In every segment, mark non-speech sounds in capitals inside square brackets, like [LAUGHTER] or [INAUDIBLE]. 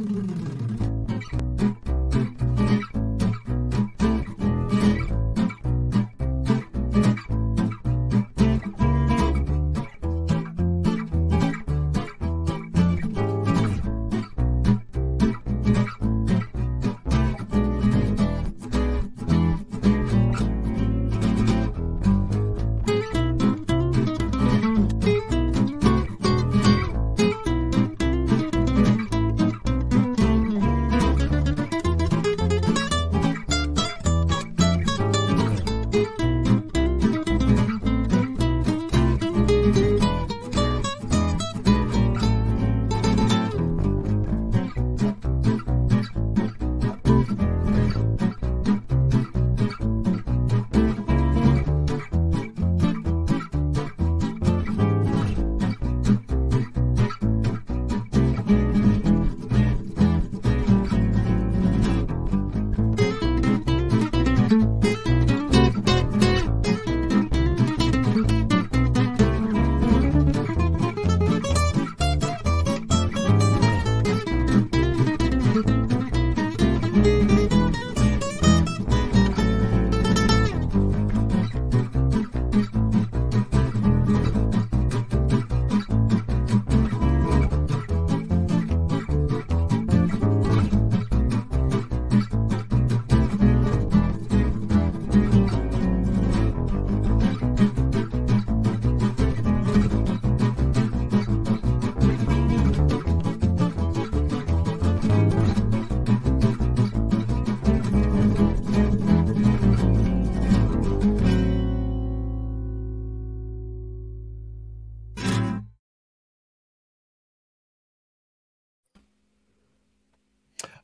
Mm-hmm. [LAUGHS]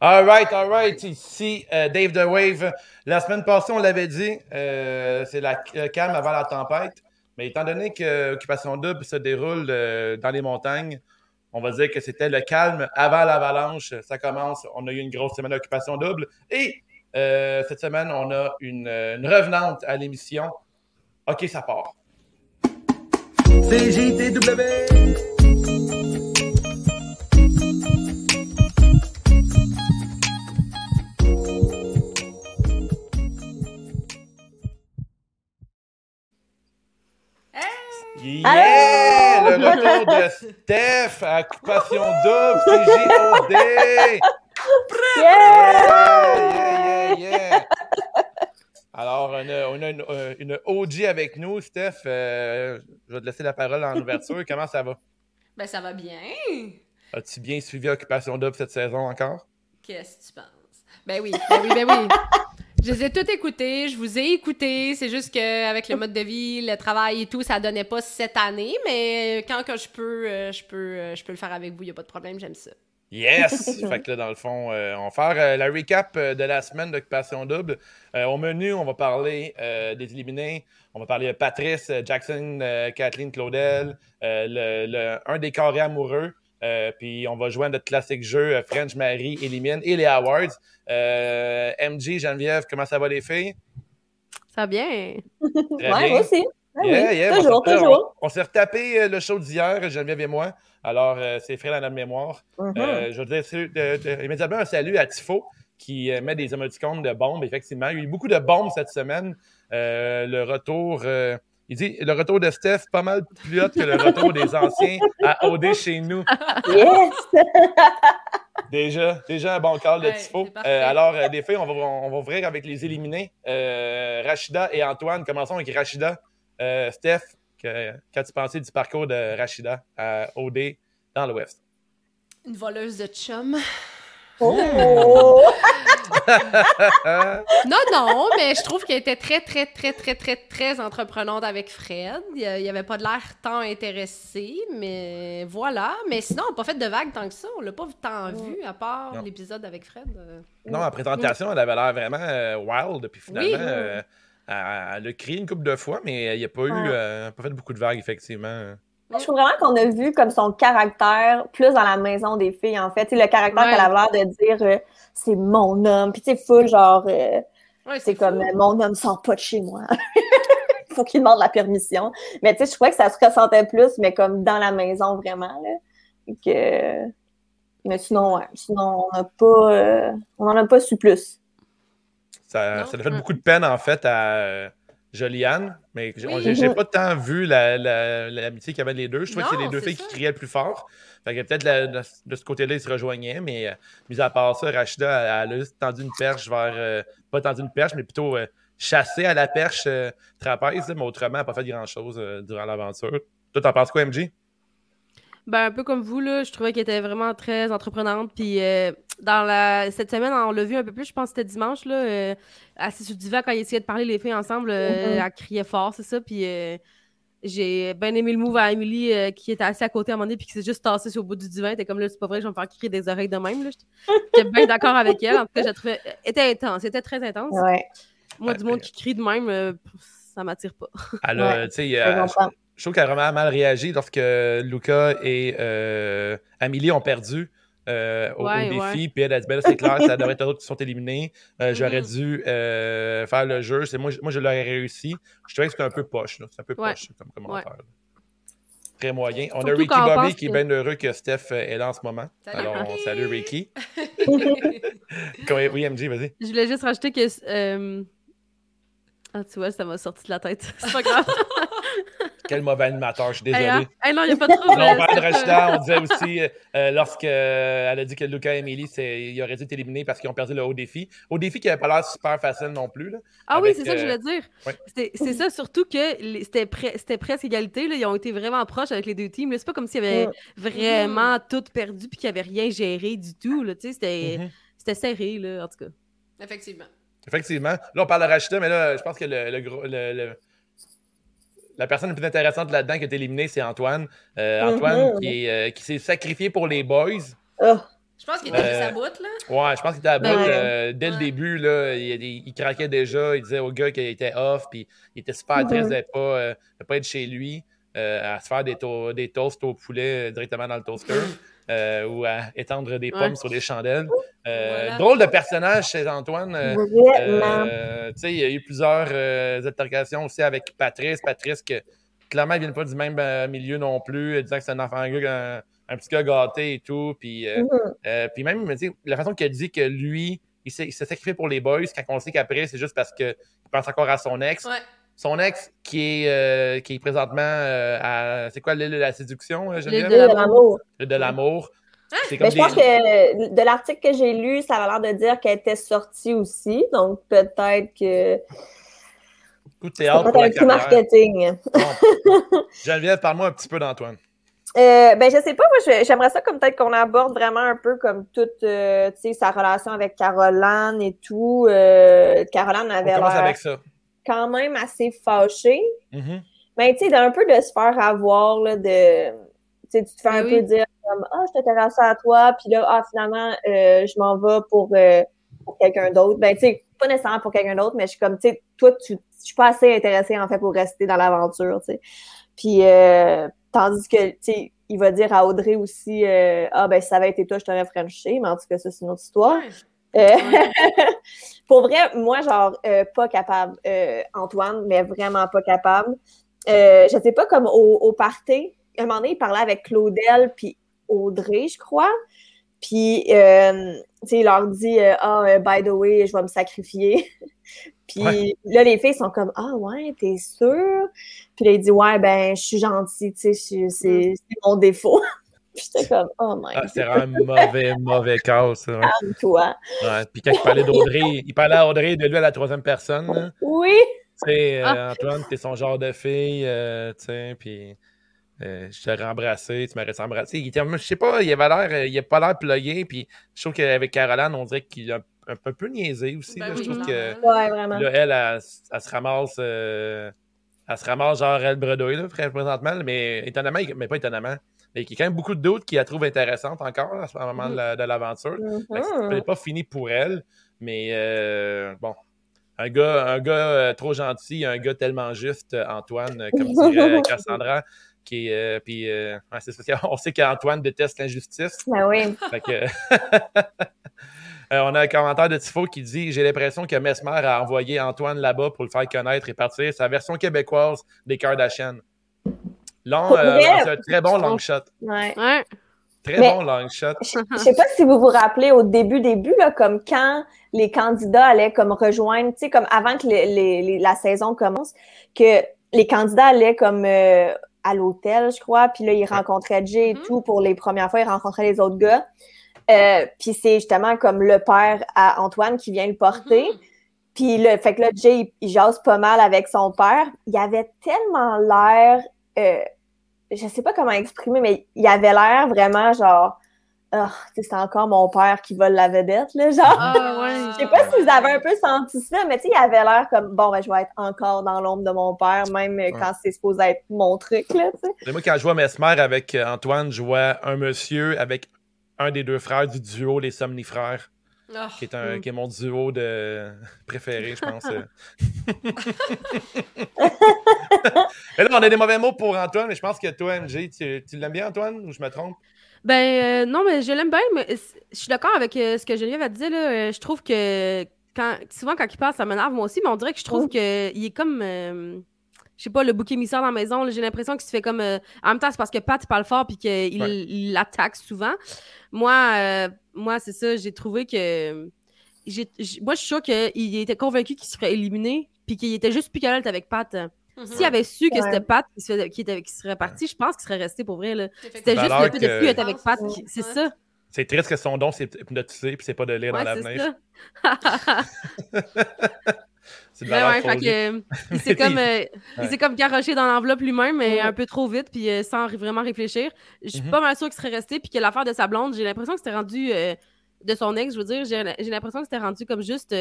All right, all right. Ici euh, Dave The Wave. La semaine passée, on l'avait dit, euh, c'est la calme avant la tempête. Mais étant donné que Occupation Double se déroule euh, dans les montagnes, on va dire que c'était le calme avant l'avalanche. Ça commence. On a eu une grosse semaine d'Occupation Double. Et cette semaine, on a une, une revenante à l'émission. OK, ça part. CJTW. Yeah! Le retour de Steph à Occupation Double, CJOD! Yeah! Yeah, yeah, yeah! Alors, on a, on a une, euh, une, OG avec nous, Steph. Euh, je vais te laisser la parole en ouverture. Comment ça va? Ben, ça va bien. As-tu bien suivi Occupation Double cette saison encore? Qu'est-ce que tu penses? Ben oui, ben oui, ben oui. Je les ai toutes écoutées, je vous ai écouté. C'est juste qu'avec le mode de vie, le travail et tout, ça donnait pas cette année. Mais quand que je peux, euh, je peux, euh, je peux le faire avec vous, il n'y a pas de problème, j'aime ça. Yes! [LAUGHS] fait que là, dans le fond, euh, on va faire la recap de la semaine d'Occupation Double. au menu, on va parler des éliminés. On va parler de Patrice, Jackson, Kathleen, Claudel, le, un des carrés amoureux. Euh, puis on va jouer à notre classique jeu euh, French Marie élimine et les awards. Euh, MG, Geneviève, comment ça va les filles? Ça va bien. Très moi aussi. toujours, toujours. On, s'est retapé le show d'hier, Geneviève et moi. Alors, c'est frais dans notre mémoire. Mm-hmm. je veux dire immédiatement un salut à Tifo qui met des émoticônes de bombes. Effectivement, il y a eu beaucoup de bombes cette semaine. le retour il dit le retour de Steph, pas mal plus haut que le retour des anciens à OD chez nous. Yes! [LAUGHS] déjà, déjà un bon call de Tifo. Euh, alors, euh, les filles, on va, on va ouvrir avec les éliminés. Euh, Rachida et Antoine. Commençons avec Rachida. Steph, qu'as-tu pensé du parcours de Rachida à OD dans l'Ouest? Une voleuse de chum. Oh! [LAUGHS] non, non, mais je trouve qu'elle était très, très, très, très, très, très entreprenante avec Fred. Il n'y avait pas de l'air tant intéressé, mais voilà. Mais sinon, on n'a pas fait de vagues tant que ça. On l'a pas tant vu, à part l'épisode avec Fred. Euh. Non, la présentation, elle avait l'air vraiment euh, wild. Puis finalement, euh, elle, a crié une couple de fois, mais il n'y a pas eu, pas fait beaucoup de vagues, effectivement. Je trouve vraiment qu'on a vu comme son caractère plus dans la maison des filles, en fait. le caractère qu'elle a l'air de dire euh, c'est mon homme. Puis sais, full, genre, euh, c'est comme mon homme sort pas de chez moi. Il [LAUGHS] faut qu'il demande la permission. Mais tu sais, je trouvais que ça se ressentait plus, mais comme dans la maison vraiment. Là. Que... Mais sinon, ouais, sinon, on n'a pas, euh, on n'en a pas su plus. Ça, ça a fait beaucoup de peine, en fait, à Joliane, mais j'ai pas [LAUGHS] tant vu l'amitié qu'il y avait les deux. Je trouvais que c'est les deux filles qui criaient le plus fort. Fait que peut-être de, ce côté-là, ils se rejoignaient, mais euh, mis à part ça, Rachida, elle, a tendu une perche vers. Euh, pas tendu une perche, mais plutôt euh, chassé à la perche trapèze, mais autrement, elle n'a pas fait grand-chose durant l'aventure. Toi, t'en penses quoi, MJ? Ben, un peu comme vous, là, je trouvais qu'elle était vraiment très entreprenante. Puis dans la... cette semaine, on l'a vu un peu plus, je pense que c'était dimanche, là, euh, assise sur le divan, quand ils essayaient de parler les filles ensemble, euh, mm-hmm. elle criait fort, c'est ça. Puis euh, j'ai bien aimé le move à Emily qui était assise à côté à un moment donné, puis qui s'est juste tassée sur le bout du divan. Elle était comme là, c'est pas vrai, je vais me faire crier des oreilles de même. J'étais bien [LAUGHS] d'accord avec elle. En tout cas, je trouvais. était intense, c'était très intense. Moi, du monde qui crie de même, ça m'attire pas. Alors, tu sais, je trouve qu'elle a vraiment mal réagi lorsque Luca et Amélie ont perdu. Euh, au, défi. Puis elle a dit ben c'est clair, ça [LAUGHS] devrait être d'autres qui sont éliminés. Euh, j'aurais mm-hmm. dû euh, faire le jeu. Moi, moi, je l'aurais réussi. Je trouvais que c'était un peu poche. C'est un peu poche comme commentaire. Très moyen. On a Ricky Bobby qui est bien heureux que Steph est là en ce moment. Alors, salut Ricky. [LAUGHS] oui, MJ, vas-y. Je voulais juste rajouter que. Ah, tu vois, ça m'a sorti de la tête. [LAUGHS] C'est pas grave. Quel mauvais animateur, je suis désolé. Hey, hein? non, il n'y a pas trop. on parlait de Rachida, on disait aussi, euh, lorsqu'elle euh, a dit que Lucas et Emily, il aurait dû être éliminé parce qu'ils ont perdu le haut défi. Au défi qui n'avait pas l'air super facile non plus. Là, ah oui, c'est ça que je voulais dire. C'est ça, surtout que c'était presque égalité. Là, ils ont été vraiment proches avec les deux teams. C'est pas comme s'ils avaient vraiment tout perdu et qu'ils n'avaient rien géré du tout. C'était mm-hmm. serré, là, en tout cas. Effectivement. Effectivement. Là, on parle de Rachida, mais là, je pense que le, le, la personne la plus intéressante là-dedans qui a été éliminée, c'est Antoine. Euh, mm-hmm. Antoine euh, qui, s'est sacrifié pour les boys. Oh. Je pense qu'il était euh, à bout, là. Ouais, je pense qu'il était à bout. Euh, dès le début, là, il, craquait déjà. Il disait au gars qu'il était off, puis il était super mm-hmm. triste de ne pas, pas, être chez lui, à se faire des, des toasts au poulet directement dans le toaster. Euh, ou à étendre des pommes sur des chandelles. Euh, drôle de personnage chez Antoine. Euh, il y a eu plusieurs altercations aussi avec Patrice. Patrice, que clairement, il vient pas du même milieu non plus, disant que c'est un enfant, un, un, petit gars gâté et tout. Puis, mm-hmm. puis même, la façon qu'il a dit que lui, il s'est sacrifié pour les boys, quand on sait qu'après, c'est juste parce qu'il pense encore à son ex son ex qui est, euh, qui est présentement euh, à. C'est quoi l'île de la séduction, euh, L'île de l'amour. L'île de l'amour. Ah! Mais je pense que de l'article que j'ai lu, ça a l'air de dire qu'elle était sortie aussi. Donc peut-être que. Coup de théâtre pour un marketing. [LAUGHS] Geneviève, parle-moi un petit peu d'Antoine. Euh, ben, je sais pas, moi, j'aimerais ça comme peut-être qu'on aborde vraiment un peu comme toute, sa relation avec Caroline et tout. Caroline avait commence avec ça quand même assez fâché. Mm-hmm. Mais tu sais, d'un peu de se faire avoir, là, de. Tu te fais un peu dire comme Ah, je t'intéresse à toi, puis là, ah, finalement, euh, je m'en vais pour, euh, pour quelqu'un d'autre. Ben, tu sais, pas nécessairement pour quelqu'un d'autre, mais je suis comme, tu sais, toi, tu, je suis pas assez intéressée, en fait, pour rester dans l'aventure, tu sais. Puis, euh, tandis que, tu sais, il va dire à Audrey aussi, ah, ben, si ça avait été toi, je t'aurais franchi, mais en tout cas, ça, c'est une autre histoire. Euh, [LAUGHS] pour vrai, moi, genre, euh, pas capable, euh, Antoine, mais vraiment pas capable. je sais pas, comme au, au party, un moment donné, il parlait avec Claudel puis Audrey, je crois. Puis, tu sais, il leur dit Ah, by the way, je vais me sacrifier. [LAUGHS] puis là, les filles sont comme Ah, ouais, t'es sûre? Puis là, il dit Ouais, ben, je suis gentille, tu sais, c'est mon défaut. J'étais comme, oh my ah, un mauvais, mauvais cas, ça. toi Ouais, puis quand il parlait d'Audrey, il parlait à Audrey de lui à la troisième personne. Oui. Tu sais, euh, ah. Antoine, t'es son genre de fille, euh, tu sais, puis euh, je t'aurais embrassé, tu m'aurais embrassé. Il était, je sais pas, il avait l'air, il a pas l'air plugué, puis je trouve qu'avec Caroline, on dirait qu'il a un, peu niaisé aussi. Ben je trouve que ouais, vraiment. Là, elle, elle, se ramasse, elle se ramasse genre elle bredouille, là, présentement, mais étonnamment, mais pas étonnamment il y a quand même beaucoup de doutes qui la trouvent intéressante encore à ce moment de l'aventure. Ce n'est pas fini pour elle, mais euh, bon. Un gars, un gars euh, trop gentil, un gars tellement juste, Antoine, euh, comme dirait [LAUGHS] Cassandra, qui puis, on sait qu'Antoine déteste l'injustice. Ben oui. [LAUGHS] on a un commentaire de Tifo qui dit J'ai l'impression que Mesmer a envoyé Antoine là-bas pour le faire connaître et partir sa version québécoise des Kardashians. Long, euh, c'est un très bon long shot. Ouais. Très bon long shot. Je ne sais pas si vous vous rappelez au début, début, là, comme quand les candidats allaient comme rejoindre, tu sais, comme avant que les, la saison commence, que les candidats allaient comme euh, à l'hôtel, je crois, puis là, ils rencontraient Jay et mm-hmm. tout pour les premières fois, ils rencontraient les autres gars. Euh, puis c'est justement comme le père à Antoine qui vient le porter. Mm-hmm. Puis le fait que là, Jay, il, jase pas mal avec son père. Il avait tellement l'air, euh, je sais pas comment exprimer, mais il avait l'air vraiment genre, oh, c'est encore mon père qui vole la vedette, là, genre. Ah, ouais. [LAUGHS] je sais pas si vous avez un peu senti ça, mais tu sais, il avait l'air comme, bon, ben, je vais être encore dans l'ombre de mon père, même quand c'est supposé être mon truc, là, tu sais. Moi, quand je vois Mesmer avec euh, Antoine, je vois un monsieur avec un des deux frères du duo Les Somnifrères. Oh, qui, est un, qui est mon duo de [LAUGHS] préféré, je pense. [LAUGHS] mais là, on a des mauvais mots pour Antoine, mais je pense que toi, MJ, tu, tu l'aimes bien, Antoine, ou je me trompe? Ben, euh, non, mais je l'aime bien, mais je suis d'accord avec euh, ce que Geneviève a dit, là. Euh, je trouve que quand, souvent, quand il passe, ça m'énerve, moi aussi, mais on dirait que je trouve qu'il est comme je sais pas, le bouc émissaire dans la maison, j'ai l'impression qu'il se fait comme. en même temps, c'est parce que Pat parle fort puis qu'il l'attaque souvent. Moi, moi, c'est ça, j'ai trouvé que. moi, je suis sûre qu'il était convaincu qu'il se ferait éliminer, puis qu'il était juste plus calme avec Pat. Mm-hmm. S'il avait su que c'était Pat qui, qui, était, qui, serait parti, je pense qu'il serait resté pour vrai. C'était juste le fait de plus être avec Pat. C'est ça. C'est triste que son don, c'est hypnotiser, puis c'est pas de lire dans l'avenir. [LAUGHS] [LAUGHS] c'est ouais, fait que, [LAUGHS] il s'est comme, euh, comme garoché dans l'enveloppe lui-même, mais un peu trop vite, puis euh, sans vraiment réfléchir. Je suis mm-hmm. pas mal sûre qu'il serait resté, puis que l'affaire de sa blonde, j'ai l'impression que c'était rendu euh, de son ex, je veux dire, j'ai l'impression que c'était rendu comme juste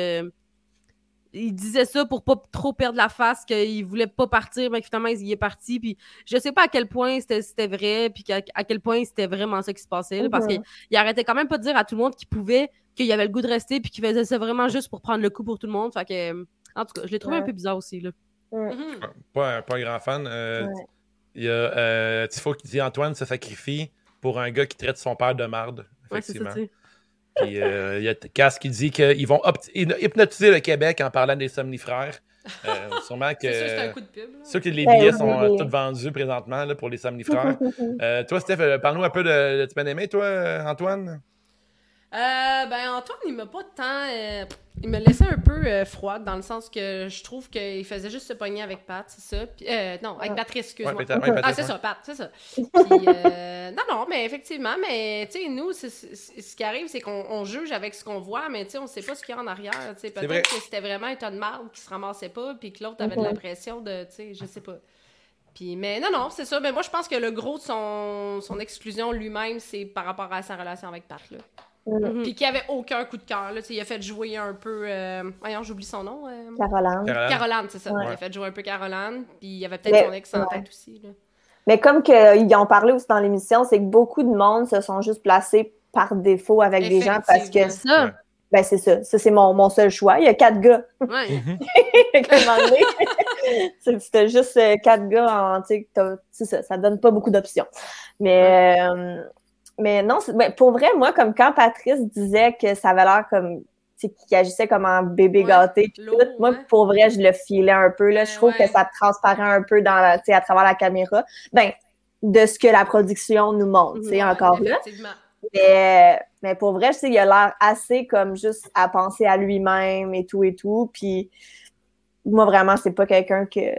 il disait ça pour pas trop perdre la face, qu'il voulait pas partir, mais finalement, il est parti. Puis je sais pas à quel point c'était vrai, puis à, quel point c'était vraiment ça qui se passait, parce qu'il arrêtait quand même pas de dire à tout le monde qu'il pouvait, qu'il avait le goût de rester, puis qu'il faisait ça vraiment juste pour prendre le coup pour tout le monde. Fait que, en tout cas, je l'ai trouvé un peu bizarre aussi. Là. Mhm. Pas, un, grand fan. Euh, il y a euh, Tifo qui dit Antoine se sacrifie pour un gars qui traite son père de marde. Effectivement. Puis euh, il y a Cass qui dit qu'ils vont hypnotiser le Québec en parlant des somnifrères. Euh, [LAUGHS] sûrement que. c'est un coup de pub. Sûr que les billets sont euh, tous vendus présentement là, pour les somnifrères. [LAUGHS] toi, Steph, parle-nous un peu de, de, tu aimé, toi, Antoine? Euh, ben, Antoine, il m'a pas tant. Euh, il me laissait un peu euh, froide dans le sens que je trouve qu'il faisait juste se pogner avec Pat, c'est ça. Puis, non, avec Patrice, excuse-moi. ah, c'est ça, Pat, c'est ça. [LAUGHS] Puis, non, non, mais effectivement, mais tu sais, nous, ce qui arrive, c'est qu'on juge avec ce qu'on voit, mais tu sais, on sait pas ce qu'il y a en arrière. Peut-être que c'était vraiment un tas de marde qui se ramassait pas, puis que l'autre avait de l'impression de, tu sais, je sais pas. Puis, mais non, non, c'est ça. Mais moi, je pense que le gros de son, son exclusion lui-même, c'est par rapport à sa relation avec Pat, là. Mm-hmm. Puis qui avait aucun coup de cœur. Il a fait jouer un peu. Euh... Voyons, j'oublie son nom. Euh... Caroline. Caroline, c'est ça. Il a fait jouer un peu Caroline. Puis il y avait peut-être son ex en tête aussi. Là. Mais comme ils ont parlé aussi dans l'émission, c'est que beaucoup de monde se sont juste placés par défaut avec des gens parce que. ça. Ben, c'est ça. Ça, c'est mon, mon, seul choix. Il y a quatre gars. Ouais. [LAUGHS] C'était juste euh, quatre gars en. C'est ça. Ça donne pas beaucoup d'options. Mais. Euh, mais non, ben, pour vrai, moi, comme quand Patrice disait que ça avait l'air comme qu'il agissait comme un bébé gâté, moi, pour vrai, je le filais un peu. Là. je ben trouve que ça transparaît un peu dans la, à travers la caméra. Ben, de ce que la production nous montre, c'est encore là. Mais, mais pour vrai, je sais, il a l'air assez comme juste à penser à lui-même et tout et tout. Puis moi, vraiment, c'est pas quelqu'un que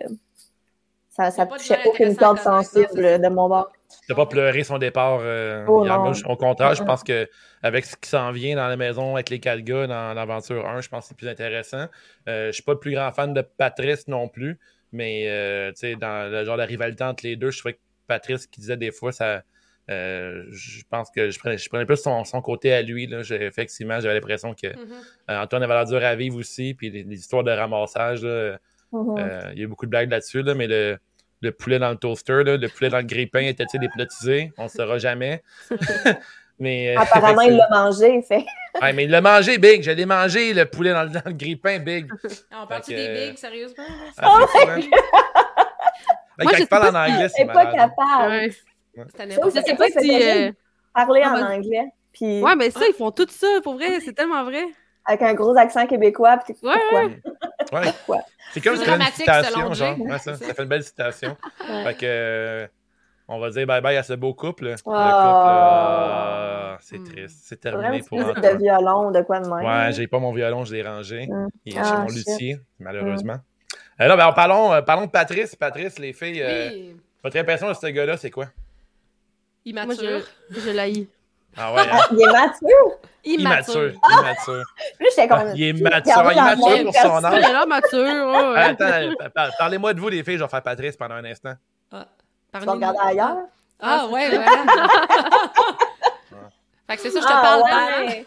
ça, ça touchait aucune corde sensible de mon bord n'a pas pleuré son départ euh, oh, au contraire, je pense que avec ce qui s'en vient dans la maison avec les quatre gars dans l'aventure 1, je pense que c'est plus intéressant. Euh, je suis pas le plus grand fan de Patrice non plus, mais euh, dans le genre de rivalité entre les deux, je trouvais que Patrice qui disait des fois ça. je pense que je prenais, je prenais plus son, côté à lui. Là. Effectivement, j'avais l'impression que mm-hmm. Antoine avait l'air dur à vivre aussi. Puis les, histoires de ramassage, mm-hmm. il y a eu beaucoup de blagues là-dessus, là, mais le, le poulet dans le toaster, le poulet dans le grille-pain était-il hypnotisé? On ne saura jamais. [LAUGHS] mais, euh, Apparemment, il l'a mangé, fait. [LAUGHS] ouais, mais il l'a mangé, Big. J'allais manger le poulet dans le, le grille-pain, Big. [LAUGHS] Ah, on parle-tu des Big, sérieusement? Ah, oh my Moi, quand il parle en anglais, c'est pas capable. Ouais. Je sais pas si... Euh... Parler en anglais. Puis... Ouais, mais ça, ils font tout ça, pour vrai. C'est tellement vrai avec un gros accent québécois. Puis [LAUGHS] ouais, ouais. C'est comme une citation, genre. Ouais, ça, ça fait une belle citation. fait que, on va dire bye-bye à ce beau couple. Le ah. couple, c'est hmm. triste. C'est terminé pour un de violon, de quoi de même. Ouais, j'ai pas mon violon, je l'ai rangé. Mm. Il est chez ah, mon luthier, malheureusement. Mm. Euh, là, ben, parlons, euh, parlons de Patrice. Patrice, les filles, euh, votre impression de ce gars-là, c'est quoi? Immature. je, je l'haïs. Ah ouais. Hein? il est mature. Immature. Immature. J'étais comme. Il est mature. Il est mature pour son âge. Il est là mature. Attends, parlez-moi de vous, les filles. Je vais faire Patrice pendant un instant. Ah, tu vas regarder ailleurs? Ah, ah ouais, ouais. [LAUGHS] fait que c'est ça, je te ah, parle. Ouais.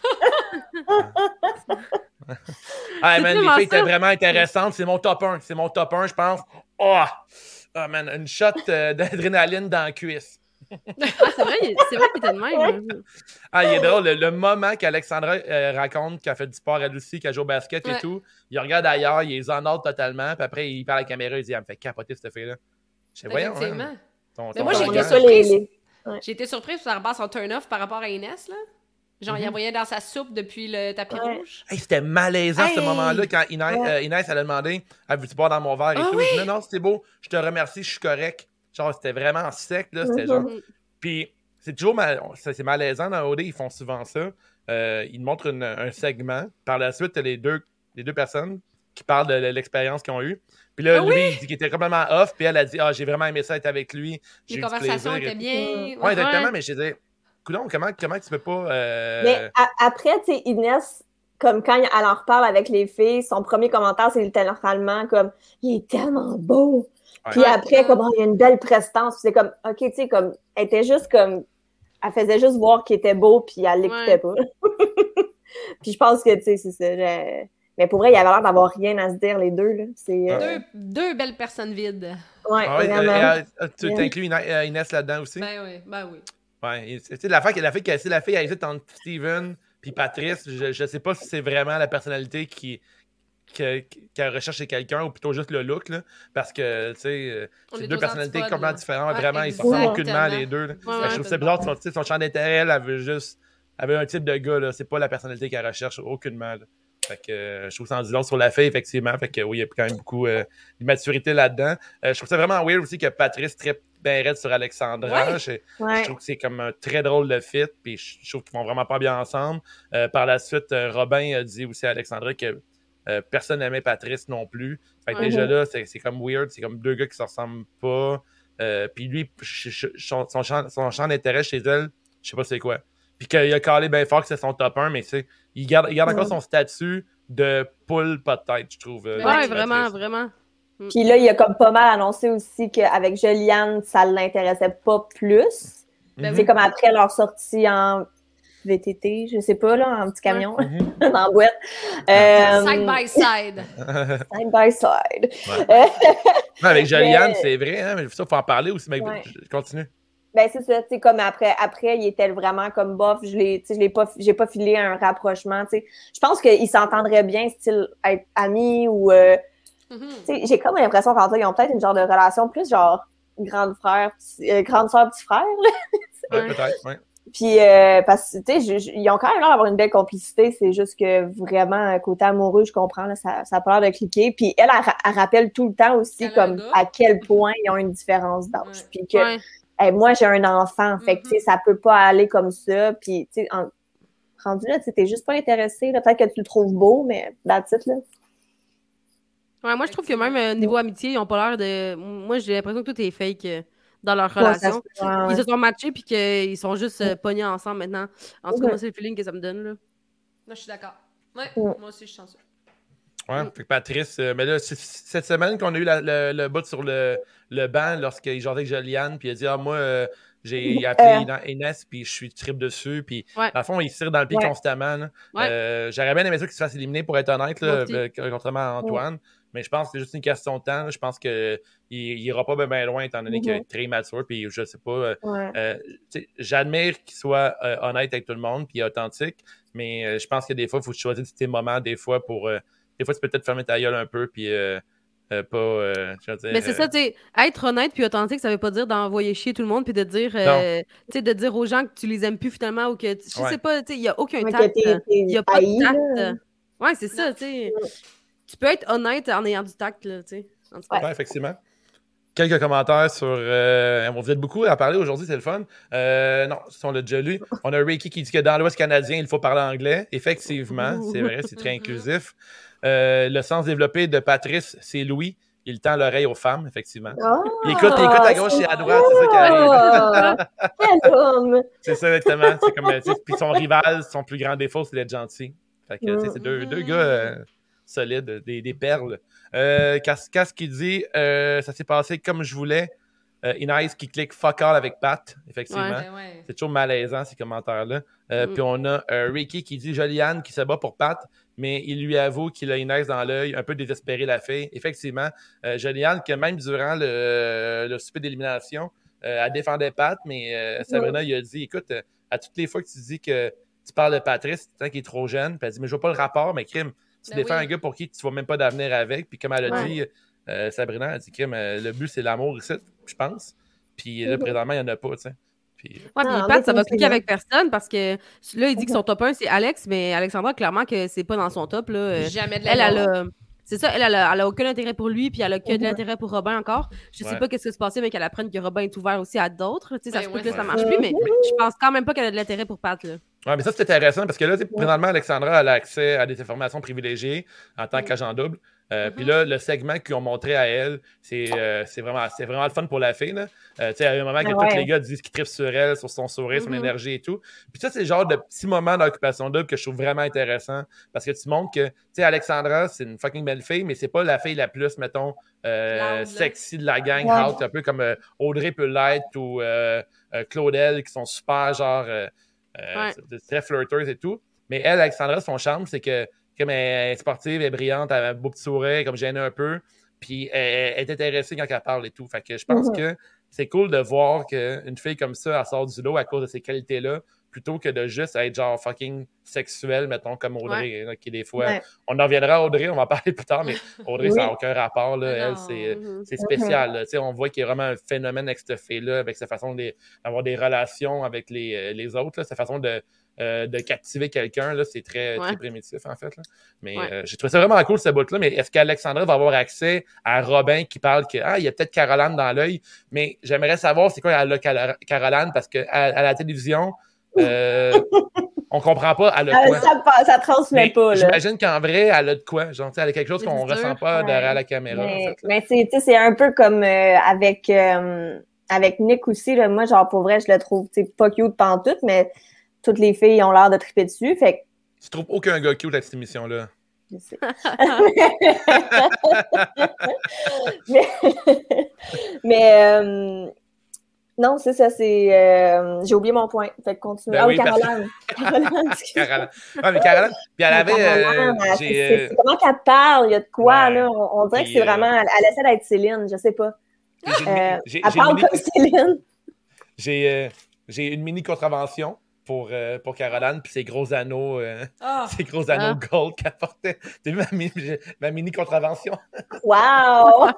ah, man, les filles étaient vraiment intéressantes. C'est mon top 1. C'est mon top 1, je pense. Oh, oh man, une shot euh, d'adrénaline dans la cuisse. Ah, c'est vrai, c'est vrai qu'il était de même. Ah, il est drôle. Le, moment qu'Alexandra euh, raconte qu'elle fait du sport elle aussi, qu'elle joue au basket et tout, il regarde ailleurs, il est en ordre totalement, puis après, il parle à la caméra, il dit Elle me fait capoter cette fille-là. Je sais, voyons. Hein, Mais moi, j'ai été surprise. J'ai été surprise ça rebat son turn-off par rapport à Inès, là. Genre, il mm-hmm. envoyait dans sa soupe depuis le tapis rouge. c'était malaisant ce moment-là quand Inès, euh, Inès, elle a demandé Veux-tu boire dans mon verre et ah tout. non, non, c'était beau, je te remercie, je suis correct. Genre, c'était vraiment sec, là. C'était genre. Mm-hmm. Puis, c'est toujours mal... c'est malaisant dans OD, ils font souvent ça. Euh, ils montrent un segment. Par la suite, les deux, les deux personnes qui parlent de l'expérience qu'ils ont eue. Puis là, ah lui, il dit qu'il était complètement off. Puis elle a dit Ah, j'ai vraiment aimé ça être avec lui. Les conversations étaient bien. Oui, exactement. Mais je disais Coudon, comment, comment tu peux pas. Euh, mais après, tu sais, Inès, comme quand elle en reparle avec les filles, son premier commentaire, c'est littéralement comme Il est tellement beau. Puis après, comme, oh, il y a une belle prestance. c'est comme, OK, tu sais, comme, elle était juste comme, elle faisait juste voir qu'il était beau, puis elle l'écoutait pas. [LAUGHS] puis je pense que, tu sais, c'est ça. Mais pour vrai, il y avait l'air d'avoir rien à se dire, les deux. Là. Euh, deux, deux, belles personnes vides. Ouais, ah vraiment. Euh, tu inclus Inès là-dedans aussi? Ben oui, ben oui. Ouais, c'est la fille, la fille, la fille, elle hésite entre Steven puis Patrice. Je ne sais pas si c'est vraiment la personnalité qui, qu'elle recherche chez quelqu'un ou plutôt juste le look, là, parce que, tu sais, euh, c'est deux personnalités complètement différentes. vraiment, ils sont aucunement les deux. je trouve ça bizarre, son, son champ d'intérêt, elle, avait juste, avait un type de gars, là, c'est pas la personnalité qu'elle recherche aucunement. Fait que euh, je trouve ça en disant sur la fille, effectivement. Fait que oui, il y a quand même beaucoup euh, d'immaturité là-dedans. je trouve ça vraiment weird aussi que Patrice trippe bien raide sur Alexandra. Je, trouve que c'est comme un très drôle de fit, puis je, trouve qu'ils vont vraiment pas bien ensemble. par la suite, Robin a dit aussi à Alexandra que euh, personne n'aimait Patrice non plus. Fait que déjà là, c'est comme weird. C'est comme deux gars qui se ressemblent pas. Euh, puis lui, son, champ, d'intérêt chez elle, je sais pas c'est quoi. Puis qu'il a calé bien fort que c'est son top 1, mais il garde, il garde encore son statut de poule pas de tête, je trouve. Euh, ouais, vraiment, vraiment. Mm. Puis là, il a comme pas mal annoncé aussi qu'avec Juliane, ça l'intéressait pas plus. Ben c'est comme après leur sortie en VTT, je sais pas, là, en petit camion, [LAUGHS] dans la boîte. Euh, side by side. [LAUGHS] side by side. avec [LAUGHS] Joliane, c'est vrai, hein, mais ça, il faut en parler aussi, mais je continue. Ben, c'est ça, tu sais, comme après, après, il était vraiment comme bof, je l'ai, je l'ai pas, j'ai pas filé un rapprochement, tu sais. Je pense qu'il s'entendrait bien, style, être amis ou, euh, tu sais, j'ai comme l'impression qu'entre ils ont peut-être une genre de relation plus genre grande frère, euh, grande soeur, petit frère, là. peut-être, oui. Puis, euh, parce que, tu sais, ils ont quand même l'air d'avoir une belle complicité. C'est juste que vraiment, côté amoureux, je comprends, là, ça, ça a pas l'air de cliquer. Puis, elle, elle, rappelle tout le temps aussi, comme, à quel point ils ont une différence d'âge. Puis que, moi, j'ai un enfant. Fait que, tu sais, mm-hmm. ça peut pas aller comme ça. Puis, tu sais, rendu là, tu t'es juste pas intéressé. Peut-être que tu le trouves beau, mais that's it, là. Ouais, moi, je trouve que même euh, niveau amitié, ils ont pas l'air de. Moi, j'ai l'impression que tout est fake. Dans leur relation. Ils se sont matchés puis qu'ils sont juste euh, pognés ensemble maintenant. En tout cas, c'est le feeling que ça me donne. Là. je suis d'accord. Ouais, moi aussi, je suis chanceux. Ouais, fait que Patrice, euh, mais là, cette semaine qu'on a eu le, le bout sur le, le banc lorsqu'il jouait avec Joliane, puis il a dit Ah, moi, euh, j'ai appelé Inès, puis je suis trip dessus, puis à fond, il se tire dans le pied constamment. J'aurais bien aimé ça qu'il se fasse éliminer, pour être honnête, là, contrairement à Antoine. Mais je pense que c'est juste une question de temps. Je pense qu'il n'ira pas bien loin étant donné qu'il est très mature. Puis je sais pas. Euh, euh, j'admire qu'il soit euh, honnête avec tout le monde puis authentique. Mais je pense que des fois, il faut choisir tes moments, des fois, pour. des fois, tu peux peut-être fermer ta gueule un peu. Puis. pas. mais c'est ça, tu sais, être honnête puis authentique, ça veut pas dire d'envoyer chier tout le monde puis de dire, de dire aux gens que tu les aimes plus finalement ou que, je sais pas, il n'y a aucun tact. Il n'y a pas de tact. Ouais, c'est ça, tu sais tu peux être honnête en ayant du tact, là, tu sais. Ouais. effectivement. quelques commentaires sur. Euh, vous êtes beaucoup à parler aujourd'hui, c'est le fun. Euh, non, on l'a déjà lu. [LAUGHS] On a Ricky qui dit que dans l'Ouest canadien, il faut parler anglais. Effectivement, c'est vrai, c'est très [LAUGHS] inclusif. Euh, le sens développé de Patrice, c'est Louis. Il tend l'oreille aux femmes, effectivement. il, écoute, il, écoute, à gauche et à droite, c'est ça qui arrive. [LAUGHS] c'est ça, exactement. C'est comme, puis son rival, son plus grand défaut, c'est d'être gentil. Fait que, c'est deux, deux gars solides, des, des perles. Euh, qui dit euh, Ça s'est passé comme je voulais. Euh, Inès qui clique fuck all avec Pat, effectivement. C'est toujours malaisant ces commentaires-là. Euh, mm. Puis on a Ricky qui dit Joliane qui se bat pour Pat, mais il lui avoue qu'il a Inès dans l'œil, un peu désespéré la fille. Effectivement, Joliane, que même durant le, le souper d'élimination, elle défendait Pat, mais Sabrina, il a dit Écoute, à toutes les fois que tu dis que tu parles de Patrice, tu qu'il est trop jeune, puis elle dit Mais je vois pas le rapport, mais crime tu ben défends un gars pour qui tu vois même pas d'avenir avec. Puis comme elle a dit, euh, Sabrina, a dit que euh, le but, c'est l'amour ici, je pense. Puis là, mhm. présentement, il n'y en a pas, tu sais. Puis... Ouais, puis Pat, ça va cliquer avec personne parce que là, il dit que son top 1, c'est Alex, mais Alexandra, clairement, que c'est pas dans son top. Là. Jamais de la Elle, a, c'est ça, elle, elle, a, aucun intérêt pour lui, puis elle a que de l'intérêt pour Robin encore. Je sais pas qu'est-ce qui se passait, mais qu'elle apprenne que Robin est ouvert aussi à d'autres. Tu sais, ça ben se peut que ça marche plus, mais je pense quand même pas qu'elle a de l'intérêt pour Pat. Là. Ouais, mais ça, c'est intéressant parce que là, présentement, Alexandra elle a accès à des informations privilégiées en tant qu'agent double. Euh, mm-hmm. Puis là, le segment qu'ils ont montré à elle, c'est euh, vraiment, vraiment le fun pour la fille. Là. Euh, il y a un moment que tous les gars disent qu'ils trippent sur elle, sur son sourire, son mm-hmm. énergie et tout. Puis ça, c'est le genre de petits moments d'occupation double que je trouve vraiment intéressant parce que tu montres que, tu sais, Alexandra, c'est une fucking belle fille, mais c'est pas la fille la plus, mettons, sexy de la gang, un peu comme Audrey peut l'être ou Claudel qui sont super, genre, très flirteuses et tout. Mais elle, Alexandra, son charme, c'est que comme elle est sportive, elle est brillante, elle a un beau petit sourire, comme gêné un peu. Puis elle, est intéressée quand elle parle et tout. Fait que je pense que c'est cool de voir qu'une fille comme ça, elle sort du lot à cause de ces qualités-là, plutôt que de juste être genre fucking sexuelle, mettons, comme Audrey, qui des fois. On en reviendra à Audrey, on va en parler plus tard, mais [LAUGHS] Audrey, ça n'a aucun rapport. Là, elle, c'est mhm. spécial. Là. On voit qu'il y a vraiment un phénomène avec cette fille-là, avec sa façon d'avoir des relations avec les, les autres, sa façon de euh, de captiver quelqu'un, c'est très, primitif, en fait. Mais euh, j'ai trouvé ça vraiment cool, ce bout-là. Mais est-ce qu'Alexandra va avoir accès à Robin qui parle que ah, il y a peut-être Caroline dans l'œil, mais j'aimerais savoir c'est quoi elle a Caroline parce qu'à à la télévision, euh, on comprend pas elle a quoi. Ça, ça transmet pas. J'imagine qu'en vrai, elle a de quoi. Genre, elle a quelque chose qu'on ressent pas derrière la caméra. Mais, c'est un peu comme avec, avec Nick aussi. moi, genre, pour vrai, je le trouve pas cute tout, mais toutes les filles ont l'air de triper dessus. Fait Tu trouves aucun gars cute à cette émission-là? Je sais. [LAUGHS] [LAUGHS] mais, euh, non, c'est ça, c'est. Euh, j'ai oublié mon point. Fait que continue. Ben ah oui, Caroline. [LAUGHS] Caroline. Caroline. Ouais, mais Caroline, puis elle avait. Euh, c'est, comment qu'elle parle, il y a de quoi, là? On, dirait que c'est vraiment. Elle, essaie d'être Céline, je sais pas. elle parle comme Céline. J'ai, j'ai une mini [LAUGHS] contravention pour, euh, pour Caroline, puis ses gros anneaux, euh, ah. [LAUGHS] ses gros anneaux ah. gold qu'elle portait. [LAUGHS] T'as vu ma, ma, mini contravention? [LAUGHS] Wow!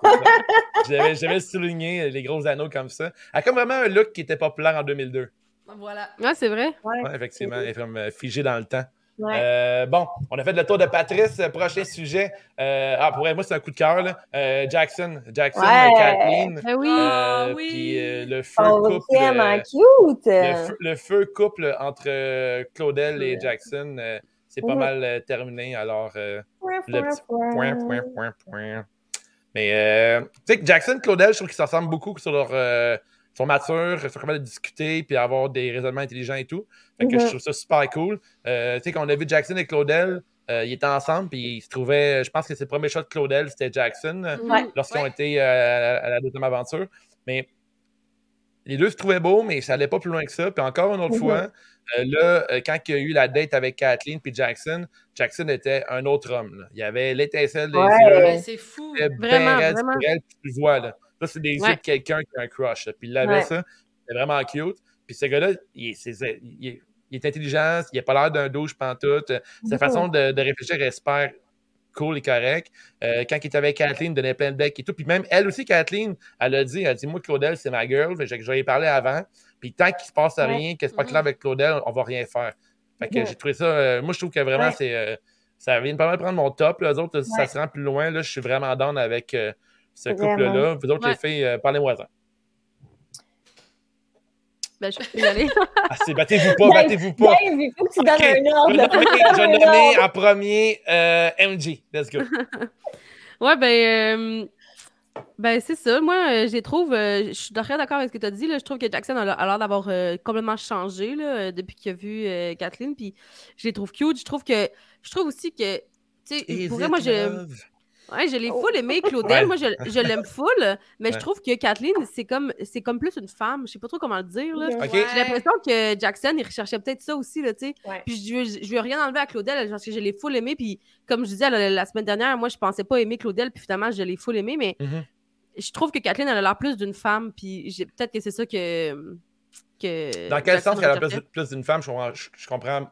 J'avais souligné les gros anneaux comme ça. Elle a comme vraiment un look qui était populaire en 2002. Voilà. Ah, c'est vrai? Ouais, effectivement. Elle est comme euh, figée dans le temps. Euh, bon, on a fait le tour de Patrice. Prochain sujet. Euh, ah, pour moi, c'est un coup de cœur. Euh, Jackson. Jackson, Kathleen. Ben oui. Ah oui. le feu couple. cute. Le feu, couple entre Claudel et Jackson, c'est pas mal terminé. Alors, le petit point, point, point, point. Mais, tu sais que Jackson, Claudel, je trouve qu'ils s'ensemble beaucoup sur leur sont matures, sont capables de discuter puis avoir des raisonnements intelligents et tout. Fait que je mhm. trouve ça super cool. Euh, tu sais, quand on a vu Jackson et Claudel, euh, ils étaient ensemble puis ils se trouvaient. Je pense que c'est le premier shot de Claudel, c'était Jackson lorsqu'ils ont été euh, à, la deuxième aventure. Mais les deux se trouvaient beaux, mais ça allait pas plus loin que ça. Puis encore une autre mhm. fois, là, quand il y a eu la date avec Kathleen puis Jackson, Jackson était un autre homme. Il y avait l'étincelle des yeux. C'est fou. Vraiment, vraiment. tu vois, là. Ça, c'est des yeux de quelqu'un qui a un crush. Puis il avait ça. C'est vraiment cute. Puis ce gars-là, il, est intelligent, il n'a pas l'air d'un douche pantoute. Sa façon de, réfléchir est super cool et correct. Euh, quand il était avec Kathleen, il donnait plein de becs et tout. Puis même elle aussi, Kathleen, elle a dit, elle a dit, moi, Claudel, c'est ma girl. J'en ai parlé avant. Puis tant qu'il se passe rien, que c'est pas clair avec Claudel, on va rien faire. Fait que j'ai trouvé ça. Euh, moi, je trouve que vraiment, c'est. Euh, ça vient pas mal prendre mon top. Les autres, ça se rend plus loin. Là, je suis vraiment down avec ce couple-là. Vous autres, les filles, parlez-moi-en. Ben, je peux y aller. [LAUGHS] ah, c'est battez-vous pas, battez-vous pas. il faut que tu donnes un ordre. Je vais nommer [LAUGHS] en premier euh, MG. Let's go. [LAUGHS] ouais, ben, euh, ben c'est ça. Moi, euh, je trouve, je suis très d'accord avec ce que tu as dit. Là. Je trouve que Jackson a, l'air d'avoir complètement changé là, depuis qu'il a vu Kathleen. Puis je les trouve cute. Je trouve que, je trouve aussi que, tu sais, pour moi, je. Ouais, je l'ai oh. full [LAUGHS] aimé, Claudel. Moi, je, je l'aime full, mais je trouve que Kathleen, c'est comme, c'est comme plus une femme. Je sais pas trop comment le dire. Là. J'ai l'impression que Jackson, il recherchait peut-être ça aussi, là, tu sais. Puis je, je lui ai rien enlevé à Claudel parce que je l'ai full aimé. Puis comme je disais la, semaine dernière, moi, je pensais pas aimer Claudel, puis finalement, je l'ai full aimé, mais mm-hmm. je trouve que Kathleen, elle a l'air plus d'une femme, puis peut-être que c'est ça que, que. Dans quel sens qu'elle a l'air plus, d'une femme? Je, je, comprends.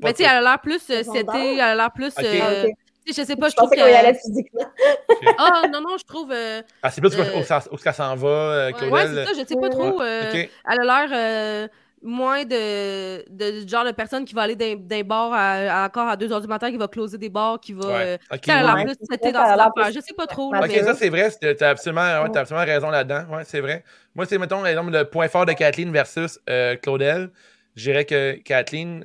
Mais tu sais, elle a l'air plus euh, c'était, elle a l'air plus. Euh, je sais pas, je, je trouve qu'il y allait physiquement. [LAUGHS] Ah, non, non, je trouve. Euh, ah, c'est plus euh, où, où, ça s'en va, euh, Claudel. Ouais, c'est ça, je sais pas trop. Euh, Elle a l'air moins de, de, genre de personne qui va aller d'un, d'un bar à, encore à 2 h du matin, qui va closer des bars, qui va. Ouais. Okay. Elle a l'air plus c'était dans cette affaire. Je sais pas trop. ok, ça, c'est vrai. Tu as absolument, ouais, as absolument raison là-dedans. Ouais, c'est vrai. Moi, c'est, mettons, le point fort de Kathleen versus Claudel. Je dirais que Kathleen,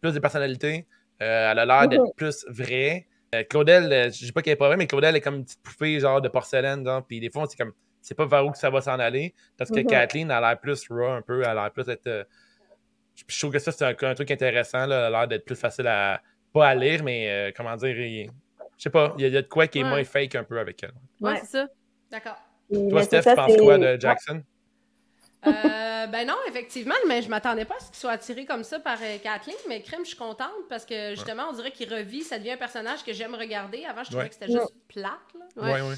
plus de personnalité. Euh, elle a l'air d'être plus vraie. Euh, Claudel, euh, je dis pas qu'elle est pas vraie, mais Claudel est comme une petite poupée genre de porcelaine. Genre, puis des fois, c'est comme, c'est pas vers où que ça va s'en aller. Parce que mm-hmm. Kathleen a l'air plus raw un peu. Elle a l'air plus d'être. je trouve que ça, c'est un, truc intéressant. Là, elle a l'air d'être plus facile à. Pas à lire, mais comment dire. je sais pas, il y, a de quoi qui est moins fake un peu avec elle. Ouais, c'est ça. D'accord. Toi, Steph, tu penses quoi de Jackson? Euh, [LAUGHS] ben non, effectivement, mais je m'attendais pas à ce qu'il soit attiré comme ça par euh, Kathleen, mais crème, je suis contente parce que justement, on dirait qu'il revit, ça devient un personnage que j'aime regarder. Avant, je trouvais que c'était juste plate. Là. Ouais, ouais.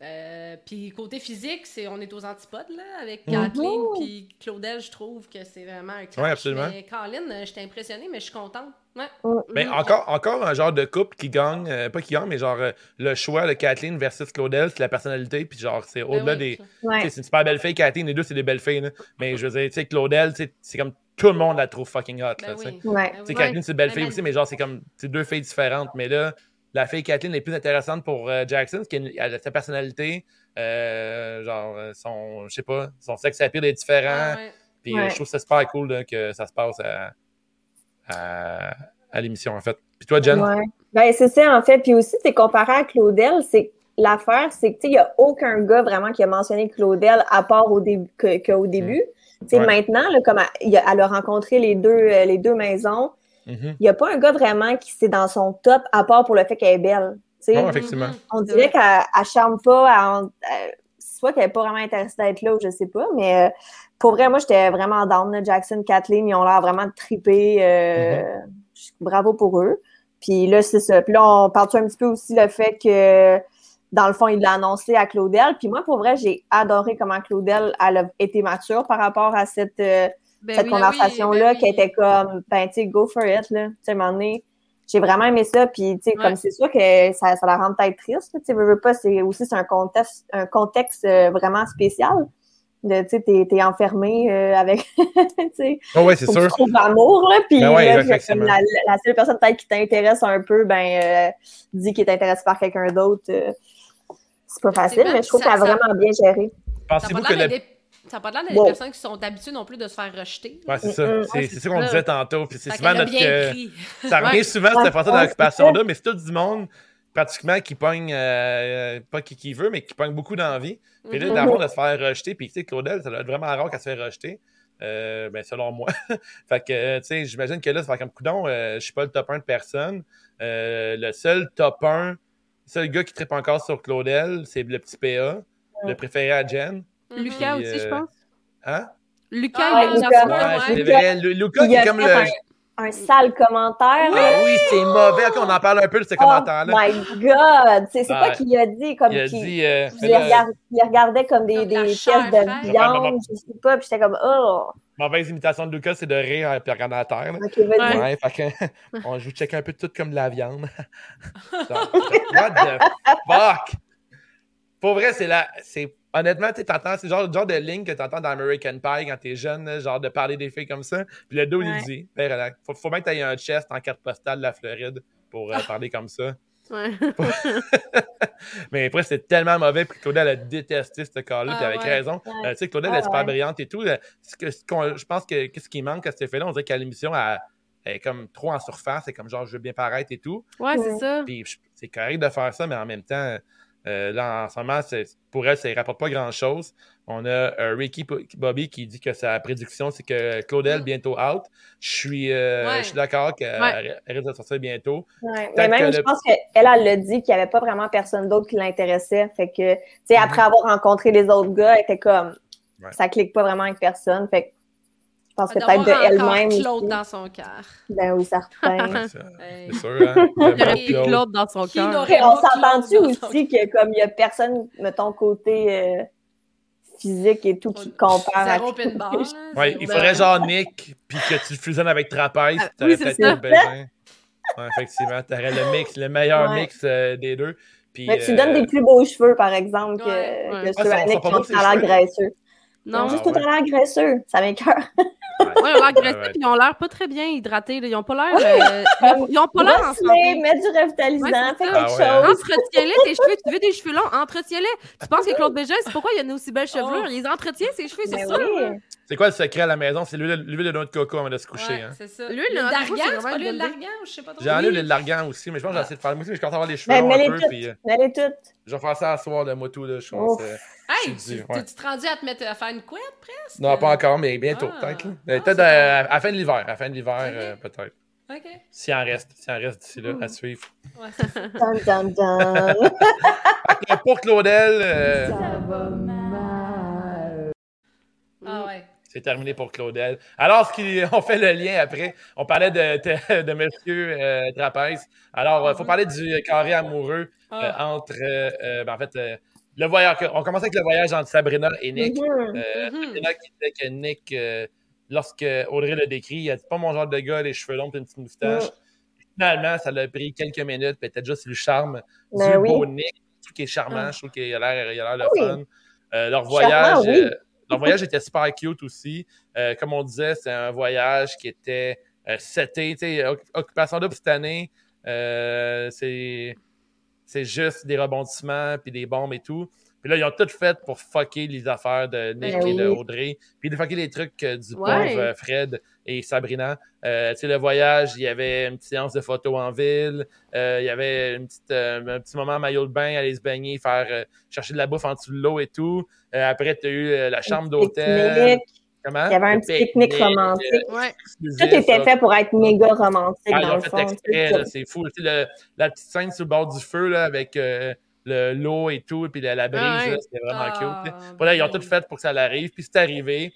Euh, puis côté physique, c'est on est aux antipodes là, avec mhm. Kathleen puis Claudel, je trouve que c'est vraiment un clash. Absolument. Mais Caroline, j'étais impressionnée, mais je suis contente. Ouais. Mais encore, encore un genre de couple qui gagne, euh, pas qui gagne, mais genre euh, le choix de Kathleen versus Claudel, c'est la personnalité, puis genre c'est ben au-delà des. C'est une super belle fille, Kathleen, les deux c'est des belles filles, là. mais je veux dire, tu sais, Claudel, c'est comme tout le monde la trouve fucking hot. Ben ouais. Ben Kathleen, c'est une belle fille aussi, mais genre c'est comme c'est deux filles différentes, mais là, la fille Kathleen est plus intéressante pour Jackson, parce qu'elle a sa personnalité. Euh, genre, euh, son, je sais pas, son sexe à pire est différent. Ah, puis euh, je trouve ça super cool que ça se passe à, à, l'émission, en fait. Puis toi, Jen? Ouais. Ben, c'est ça, en fait. Puis aussi, c'est comparé à Claudel, c'est l'affaire, c'est que, il n'y a aucun gars vraiment qui a mentionné Claudel à part au début, qu'au début. Mm. Maintenant, là, comme elle, a rencontré les deux, les deux maisons, mm-hmm. il n'y a pas un gars vraiment qui c'est dans son top, à part pour le fait qu'elle est belle. Non, effectivement. On dirait qu'elle ne charme pas, soit qu'elle n'est pas vraiment intéressée d'être là ou je sais pas, mais euh, pour vrai, moi, j'étais vraiment down. Jackson, Kathleen, ils ont l'air vraiment de triper. Euh, mm-hmm. Bravo pour eux. Puis là, c'est ça. Puis là, on parle un petit peu aussi le fait que, dans le fond, il l'a annoncé à Claudel. Puis moi, pour vrai, j'ai adoré comment Claudel a été mature par rapport à cette, euh, ben cette conversation-là, ben qui était comme, ben, tu sais, go for it, là. Tu sais, à un moment donné, j'ai vraiment aimé ça. Puis, tu sais, comme c'est sûr que ça, ça la rend peut-être triste. Tu sais, veux, pas, c'est aussi c'est un contexte, un contexte euh, vraiment spécial. Tu sais, t'es, es enfermé euh, avec, [LAUGHS] tu sais, oh ouais, c'est sûr. Tu trouves l'amour, là, puis ben là, la, la, seule personne peut-être qui t'intéresse un peu, ben, euh, dit qu'il est intéressé par quelqu'un d'autre. c'est pas facile, mais je trouve qu'elle a vraiment bien géré. Pensez-vous que le... Ça n'a pas l'air des personnes qui sont habituées non plus de se faire rejeter. Oui, c'est ça. C'est ça qu'on disait tantôt. Puis c'est souvent notre. ça revient souvent, cette façon d'occupation-là, mais c'est tout du monde pratiquement qui pogne, euh, pas qui, qui, veut, mais qui pogne beaucoup d'envie. Puis là, mm-hmm. d'abord, de se faire rejeter. Puis tu sais, Claudel, ça doit être vraiment rare qu'elle se fait rejeter. Euh, ben, selon moi. [LAUGHS] fait que, tu sais, j'imagine que là, ça va comme coudon, euh, je suis pas le top 1 de personne. Euh, le seul top 1, le seul gars qui tripe encore sur Claudel, c'est le petit PA, le préféré à Jen. Mhm. Lucas aussi, je pense. Hein? Lucas, ah, il Lucas. Ouais, c'est vrai. Lucas, qui est comme le. Un, sale commentaire. Oui, ah oui, c'est mauvais. OK, on en parle un peu de ce oh commentaire-là. Oh my God! C'est quoi qu'il a dit? Comme il a dit... Euh, il, regardait comme des, des pièces de viande, je sais pas, puis j'étais comme, oh! Mauvaise imitation de Lucas, c'est de rire et regarder à terre. OK, vas-y. Ouais, fait que, [LAUGHS] on, je vous check un peu tout comme de la viande. [LAUGHS] [LAUGHS] What the fuck? Pour vrai, c'est la... C'est honnêtement, tu entends, c'est genre, le genre de ligne que tu entends dans American Pie quand t'es jeune, genre de parler des filles comme ça. Puis le dos, il dit, ben, faut, faut bien que tu aies un chest en carte postale de la Floride pour euh, [LAUGHS] parler comme ça. Ouais. [LAUGHS] mais après, c'était tellement mauvais, puis Claudel a détesté ce cas-là, puis Ah, avec ouais. raison. Ouais. Euh, tu sais, Claudel Ah, est super brillante et tout. Euh, ce que- ce je pense que qu'est-ce qui manque à cet effet-là, on dirait qu'à l'émission, elle, elle est comme trop en surface, c'est comme genre, je veux bien paraître et tout. Ouais, c'est ça. Puis c'est correct de faire ça, mais en même temps, euh, là, en ce moment, pour elle, ça ne rapporte pas grand-chose. On a euh, Ricky Bobby qui dit que sa prédiction, c'est que Claudel Mm. bientôt out. Je suis, euh, Ouais. suis d'accord qu'elle Ouais. elle risque de sortir bientôt. Ouais, Mais même, que je le- pense qu'elle, elle l'a dit qu'il n'y avait pas vraiment personne d'autre qui l'intéressait. Fait que, tu sais, après avoir rencontré les autres gars, elle était comme. Ouais. ça clique pas vraiment avec personne. Fait que, je pense que peut-être de elle-même. Claude dans son cœur. Ben oui, certain. [LAUGHS] C'est sûr, hein? Il y aurait plus Claude. Dans son cœur. on s'entend-tu aussi que comme il n'y a personne, mettons, côté euh, physique et tout, qui compare à [LAUGHS] Ouais, zéro il faudrait genre Nick, puis que tu le fusionnes avec Trapèze, Ah, puis t'aurais oui, peut-être besoin. Ouais, effectivement, t'aurais le mix, le meilleur Ouais. mix euh, des deux. Puis, Mais tu euh, donnes des plus beaux cheveux, par exemple, que, Ouais, ouais. que Ah, ceux sont- à Nick qui ont l'air graisseux. Non, Juste Ah, à l'air graisseux, ça m'écoeure. Ouais, ils ont l'air Ouais, ouais. puis ils ont l'air pas très bien hydratés. là. Ils ont pas l'air. euh, ils ont- ils ont pas l'air en santé. mets du revitalisant, Ouais, fais ça. quelque Ah ouais, hein. chose. Entretiens-les, tes cheveux. Tu veux des cheveux longs? Entretiens-les. Tu penses que Claude Bégin, c'est pourquoi il a une aussi belle chevelure? Oh. Il les entretient, ses cheveux, c'est Ben sûr. oui. C'est quoi le secret à la maison? C'est l'huile de noix de coco avant de se coucher. Ouais, hein? c'est ça. L'huile, d'argan, c'est pas l'huile d'argan ou je sais pas trop. J'ai enlevé l'huile d'argan aussi, mais je pense que j'ai essayé de faire. Moi aussi, mais je commence à avoir les cheveux Ben, longs mets-les un peu, toutes. puis euh, Mets-les toutes. je vais faire ça à soir, le moi tout, là, je pense. Euh, Hey, Je suis tu dit, ouais. tu te rendu à te mettre à faire une couette presque? Non, pas encore, mais bientôt, Ah. peut-être. là. Ah, Peut-être euh, à la fin de l'hiver. À la fin de l'hiver, euh, peut-être. Ok. S'il en reste. S'il en reste d'ici là, à suivre. Ouais, c'est ça. Dun, dun, dun. [LAUGHS] Pour Claudel, euh, Ah ouais. C'est terminé pour Claudel. Alors, ce [LAUGHS] on fait le lien après. On parlait de, [LAUGHS] de Monsieur euh, Trapèze. Alors, il faut parler du carré amoureux euh, Ah. entre. euh, euh, ben, en fait, euh, le voyage. On commence avec le voyage entre Sabrina et Nick. Mhm. Euh, Mhm. Sabrina qui disait que Nick, euh, lorsque Audrey le décrit, il a dit pas mon genre de gars, les cheveux longs et une petite moustache. Finalement, ça l'a pris quelques minutes, était juste le charme Ben du oui. beau Nick. Je trouve qu'il est charmant, Ah. je trouve qu'il a l'air il a l'air le Ah oui. fun. Euh, leur voyage. Charmant, oui. Leur voyage était super cute aussi. Euh, comme on disait, c'est un voyage qui était euh, Occupation double cette année, euh, c'est c'est juste des rebondissements puis des bombes et tout. Puis là, ils ont tout fait pour fucker les affaires de Nick Ben et de. Audrey. Puis de fucker les trucs euh, du Ouais. pauvre euh, Fred et Sabrina. Euh, tu sais, le voyage, il y avait une petite séance de photos en ville. Euh, il y avait une petite, euh, un petit moment en maillot de bain, aller se baigner, faire euh, chercher de la bouffe en dessous de l'eau et tout. Euh, après, tu as eu euh, la chambre d'hôtel. Comment? Il y avait un petit pique-nique romantique. Ouais. Tout était ça. fait pour être méga romantique Ah, ils dans l'ont le fait fond. exprès, c'est fou. Tu sais, le- la petite scène sur le bord du feu là, avec euh, le- l'eau et tout, puis la, la brise, Ah ouais. là, c'était vraiment Ah, cute. Voilà, ils ont ben tout fait pour que ça l'arrive, puis c'est arrivé.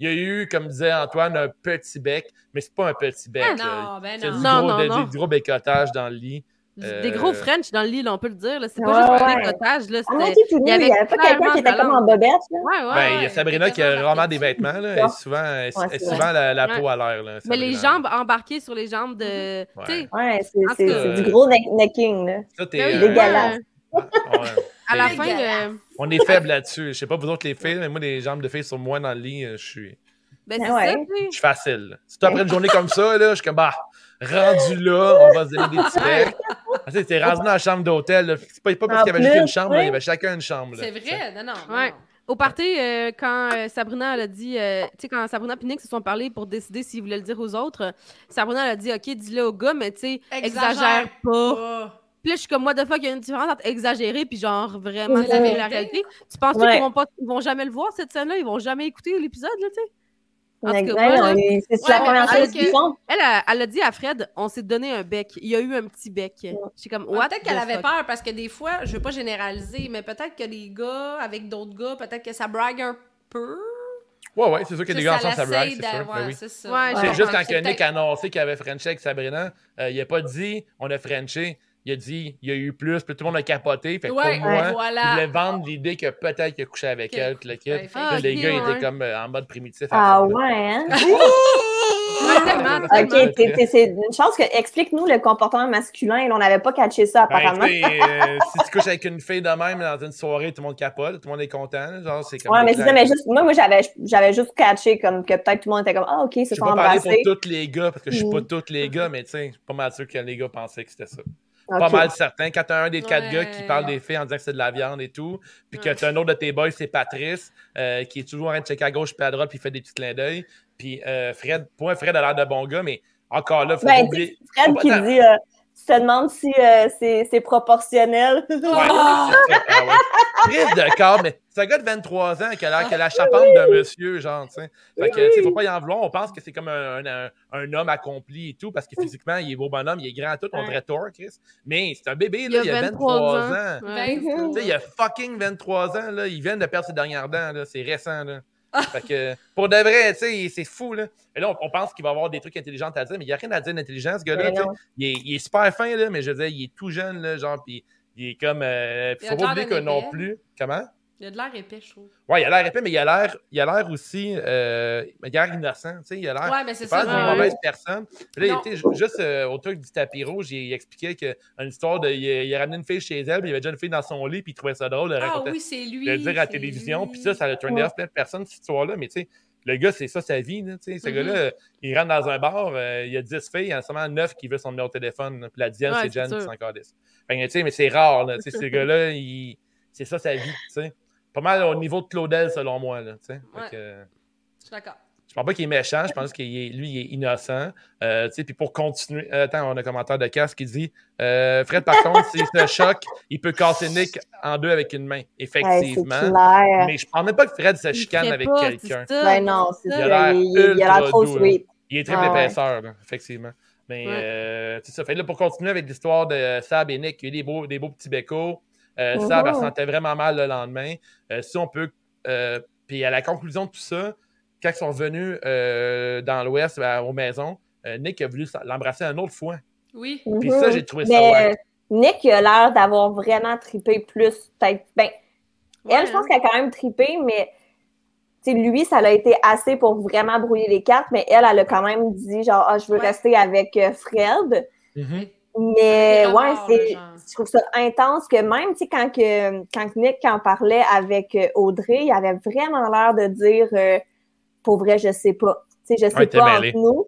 Il y a eu, comme disait Antoine, un petit bec, mais c'est pas un petit bec. Ah, là. non, ben C'est du non. Non, gros, non, des- non. des gros bécotages dans le lit. Euh, Des gros French dans le lit, là, on peut le dire. là. C'est pas Ouais, juste un ouais. décotage. Là, nu, il y il avait n'y avait pas quelqu'un qui était comme en bobette. Là. Ouais, ouais. ben, il y a Sabrina qui a embarqué des vêtements. Là, elle est souvent, elle souvent la, la Ouais. peau à l'air. là, Mais les jambes embarquées sur les jambes de. Ouais. Sais, Ouais, c'est c'est euh, du gros neck- necking. Là. Ça, t'es, euh, dégueulasse. Ouais. ouais. À la fin, euh, On est faible là-dessus. Je sais pas vous autres les filles, mais moi, les jambes de filles sur moi dans le lit, euh, je suis. ben, Ah c'est ouais. ça. Je suis facile. Si tu après une journée comme ça, là, je suis comme, bah, rendu là, on va se donner des becs. Ah, tu sais, t'es rendu dans la chambre d'hôtel. C'est pas, pas parce qu'il y avait juste une chambre, il y avait chacun une chambre. C'est vrai, non, non. non, Ouais. non. Au party, euh, quand euh, Sabrina elle a dit, euh, tu sais, quand Sabrina et Nick se sont parlé pour décider s'ils voulaient le dire aux autres, Sabrina elle a dit, OK, dis-le au gars, mais tu sais, Exagère exagère pas. pas. Puis là, je suis comme, moi, de fois, il y a une différence entre exagérer puis genre vraiment C'est c'est la réalité. Tu penses Ouais. qu'ils vont, pas- ils vont jamais le voir, cette scène-là? Ils vont jamais écouter l'épisode, là, tu sais? Ouais, c'est Ouais, la première chose qu'ils font. Elle, a- elle a dit à Fred, on s'est donné un bec. Il y a eu un petit bec. J'ai comme, Ouais? Peut-être qu'elle avait peur parce que des fois, je veux pas généraliser, mais peut-être que les gars, avec d'autres gars, peut-être que ça brague un peu. Ouais, ouais, c'est sûr que les gars ensemble, ça braque, c'est sûr. Ben oui. c'est ça. Ouais, Ouais, C'est Ouais. juste ouais, quand Nick a annoncé qu'il avait Frenché avec Sabrina, euh, il a pas dit on a Frenché, il a dit il y a eu plus, puis tout le monde a capoté. Fait que Ouais, pour moi, voilà. il voulait vendre l'idée que peut-être qu'il a couché avec elle, le Ah, les gars ouais. étaient comme euh, en mode primitif. Ah ouais, hein? [LAUGHS] Ouais. Ok, c'est une chance que. Explique-nous le comportement masculin. là, On n'avait pas catché ça, Ben, apparemment. [LAUGHS] euh, si tu couches avec une fille de même dans une soirée, tout le monde capote, tout le monde est content. Genre, c'est comme Ouais, mais c'est ça, mais juste, moi, moi j'avais, j'avais juste catché comme que peut-être tout le monde était comme, ah, ok, ils se Je sont peux pas parler pour tous les gars, parce que je suis pas Mm. tous les gars, mais tu sais, je suis pas mal sûr que les gars pensaient que c'était ça. Pas mal certain. Quand t'as un des quatre gars qui parle des filles en disant que c'est de la viande et tout, puis que t'as un autre de tes boys, c'est Patrice, euh, qui est toujours en train de checker à gauche puis à droite, puis il fait des petits clins d'œil. Puis euh, Fred, pour un Fred a l'air de bon gars, mais encore là, faut ben, oublier. Fred qui dit euh, tu te demandes si euh, c'est proportionnel. Ouais, ah, Triste [LAUGHS] de corps, mais c'est un gars de 23 ans qui a l'air que la chapante d'un monsieur, genre, tu sais. Fait que, ne faut pas y en vouloir. On pense que c'est comme un, un, homme accompli et tout, parce que physiquement, il est beau bonhomme, il est grand tout, on dirait Thor, Chris. Mais c'est un bébé, là, il, a 23 ans. Tu sais, il a fucking 23 ans, là. Il vient de perdre ses dernières dents, là. C'est récent, là. fait que, pour de vrai, tu sais, c'est fou, là. Et là, on, pense qu'il va avoir des trucs intelligents à dire, mais il n'y a rien à dire d'intelligent, ce gars-là. Il est, il est, super fin, là, mais je veux dire, il est tout jeune, là, genre, puis il est comme. Euh, faut pas oublier que non plus. Comment? Il a de l'air épais, je trouve. Ouais, il a l'air épais, mais il a l'air, il a l'air aussi, euh, il a l'air innocent, tu sais, il a l'air. Ouais, mais c'est ça. Pas une mauvaise personne. Puis là, il était juste euh, au truc du tapis rouge, il, expliquait qu'une histoire de, il, a ramené une fille chez elle, puis il y avait déjà une fille dans son lit, puis il trouvait ça drôle de ah, oui, c'est lui. De dire à la télévision, puis ça, ça a turné off plein de personnes cette histoire-là, mais tu sais. Le gars, c'est ça sa vie. Là, ce mm-hmm. gars-là, il rentre dans un bar, euh, il y a 10 filles, il y en a seulement 9 qui veulent son numéro de téléphone. Puis la dixième, c'est Jen qui s'en encore 10. mais c'est rare. Là, ce gars-là, c'est ça sa vie. sais pas mal au niveau de Claudel, selon moi. Là, ouais. Je suis d'accord. Je pense pas qu'il est méchant, je pense que lui, il est innocent. Euh, puis pour continuer, euh, attends, on a un commentaire de Cass qui dit euh, Fred, par contre, s'il se choque, il peut casser Nick en deux avec une main. Effectivement. mais je pense même pas que Fred se chicane avec quelqu'un. Ben non, c'est. Il, a l'air trop sweet. Il est très ah, épaisseur, effectivement. Mais euh, c'est ça. Fait là, pour continuer avec l'histoire de Sab et Nick, il y a eu des beaux, des beaux petits bécos. Euh, ça, elle sentait vraiment mal le lendemain. Euh, si on peut. Euh, puis à la conclusion de tout ça, quand ils sont venus dans l'Ouest, aux maisons, Nick a voulu l'embrasser une autre fois. Oui. Puis ça, j'ai trouvé ça. Ouais. Nick a l'air d'avoir vraiment tripé plus, peut-être. Ben, elle, je pense qu'elle a quand même tripé, mais lui, ça a été assez pour vraiment brouiller les cartes, mais elle, elle a quand même dit genre, ah, je veux rester avec Fred. Mm-hmm. Mais ouais, c'est, je trouve ça intense que même, tu sais, quand, que, quand Nick en parlait avec euh, Audrey, il avait vraiment l'air de dire, euh, pour vrai, je sais pas. Tu sais, je sais pas entre nous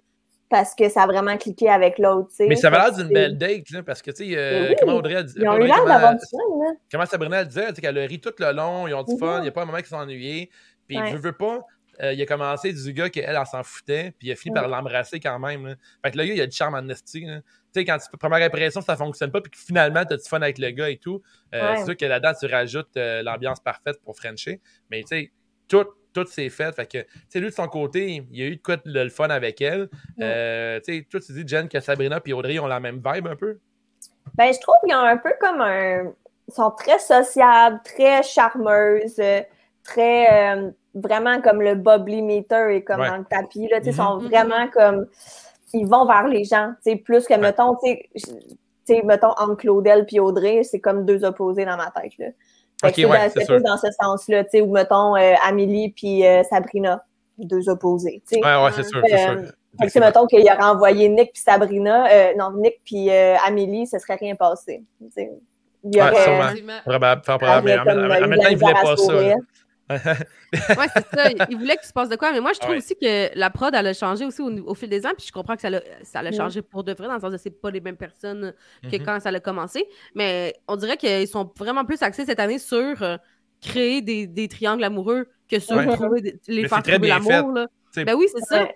parce que ça a vraiment cliqué avec l'autre. Mais ça avait l'air d'une belle date, là, parce que, tu sais, euh, comment Audrey a dit. Ils ont eu l'air d'avoir du fun, là. Comment Sabrina a dit, qu'elle a ri tout le long, ils ont du fun, il n'y a pas un moment qui s'est ennuyé. Puis, je veux pas, euh, il a commencé du gars qu'elle, elle, s'en foutait, puis il a fini par l'embrasser quand même. Fait que le gars, il a du charme en esti. Tu sais, quand tu première impression, ça fonctionne pas, puis que finalement, tu as du fun avec le gars et tout, euh, c'est sûr que là-dedans, tu rajoutes euh, l'ambiance parfaite pour Frencher. Mais tu sais, tout, tout s'est fait. Fait que, tu sais, lui, de son côté, il a eu de quoi le, fun avec elle. tu sais, toi, tu dis, Jen, que Sabrina et Audrey ont la même vibe un peu? Ben, je trouve qu'ils ont un peu comme un. Ils sont très sociables, très charmeuses, très vraiment comme le bubbly meter et comme dans le tapis. Là, Ils sont mm-hmm. vraiment comme. Ils vont vers les gens. Plus que, mettons, tu sais, mettons, entre Claudel et Audrey, c'est comme deux opposés dans ma tête. Là. c'est plus dans ce sens-là, tu sais, ou mettons euh, Amélie puis euh, Sabrina, deux opposés. Oui, Ouais, ouais, c'est sûr. c'est sûr. Fait que mettons qu'il aurait envoyé Nick puis Sabrina, euh, non, Nick puis Amélie, ce serait rien passé. Il y aurait, ouais, sûrement. Probable, probable. Mais en même temps, il voulait pas ça ouais, c'est ça. Il voulait qu'il se passe de quoi. Mais moi, je trouve aussi que la prod, elle a changé aussi au, fil des ans. Puis je comprends que ça a, ça a changé pour de vrai, dans le sens que c'est pas les mêmes personnes que mm-hmm. quand ça a commencé. Mais on dirait qu'ils sont vraiment plus axés cette année sur euh, créer des, des, triangles amoureux que sur trouver, les faire trouver l'amour. Ben oui, c'est ça.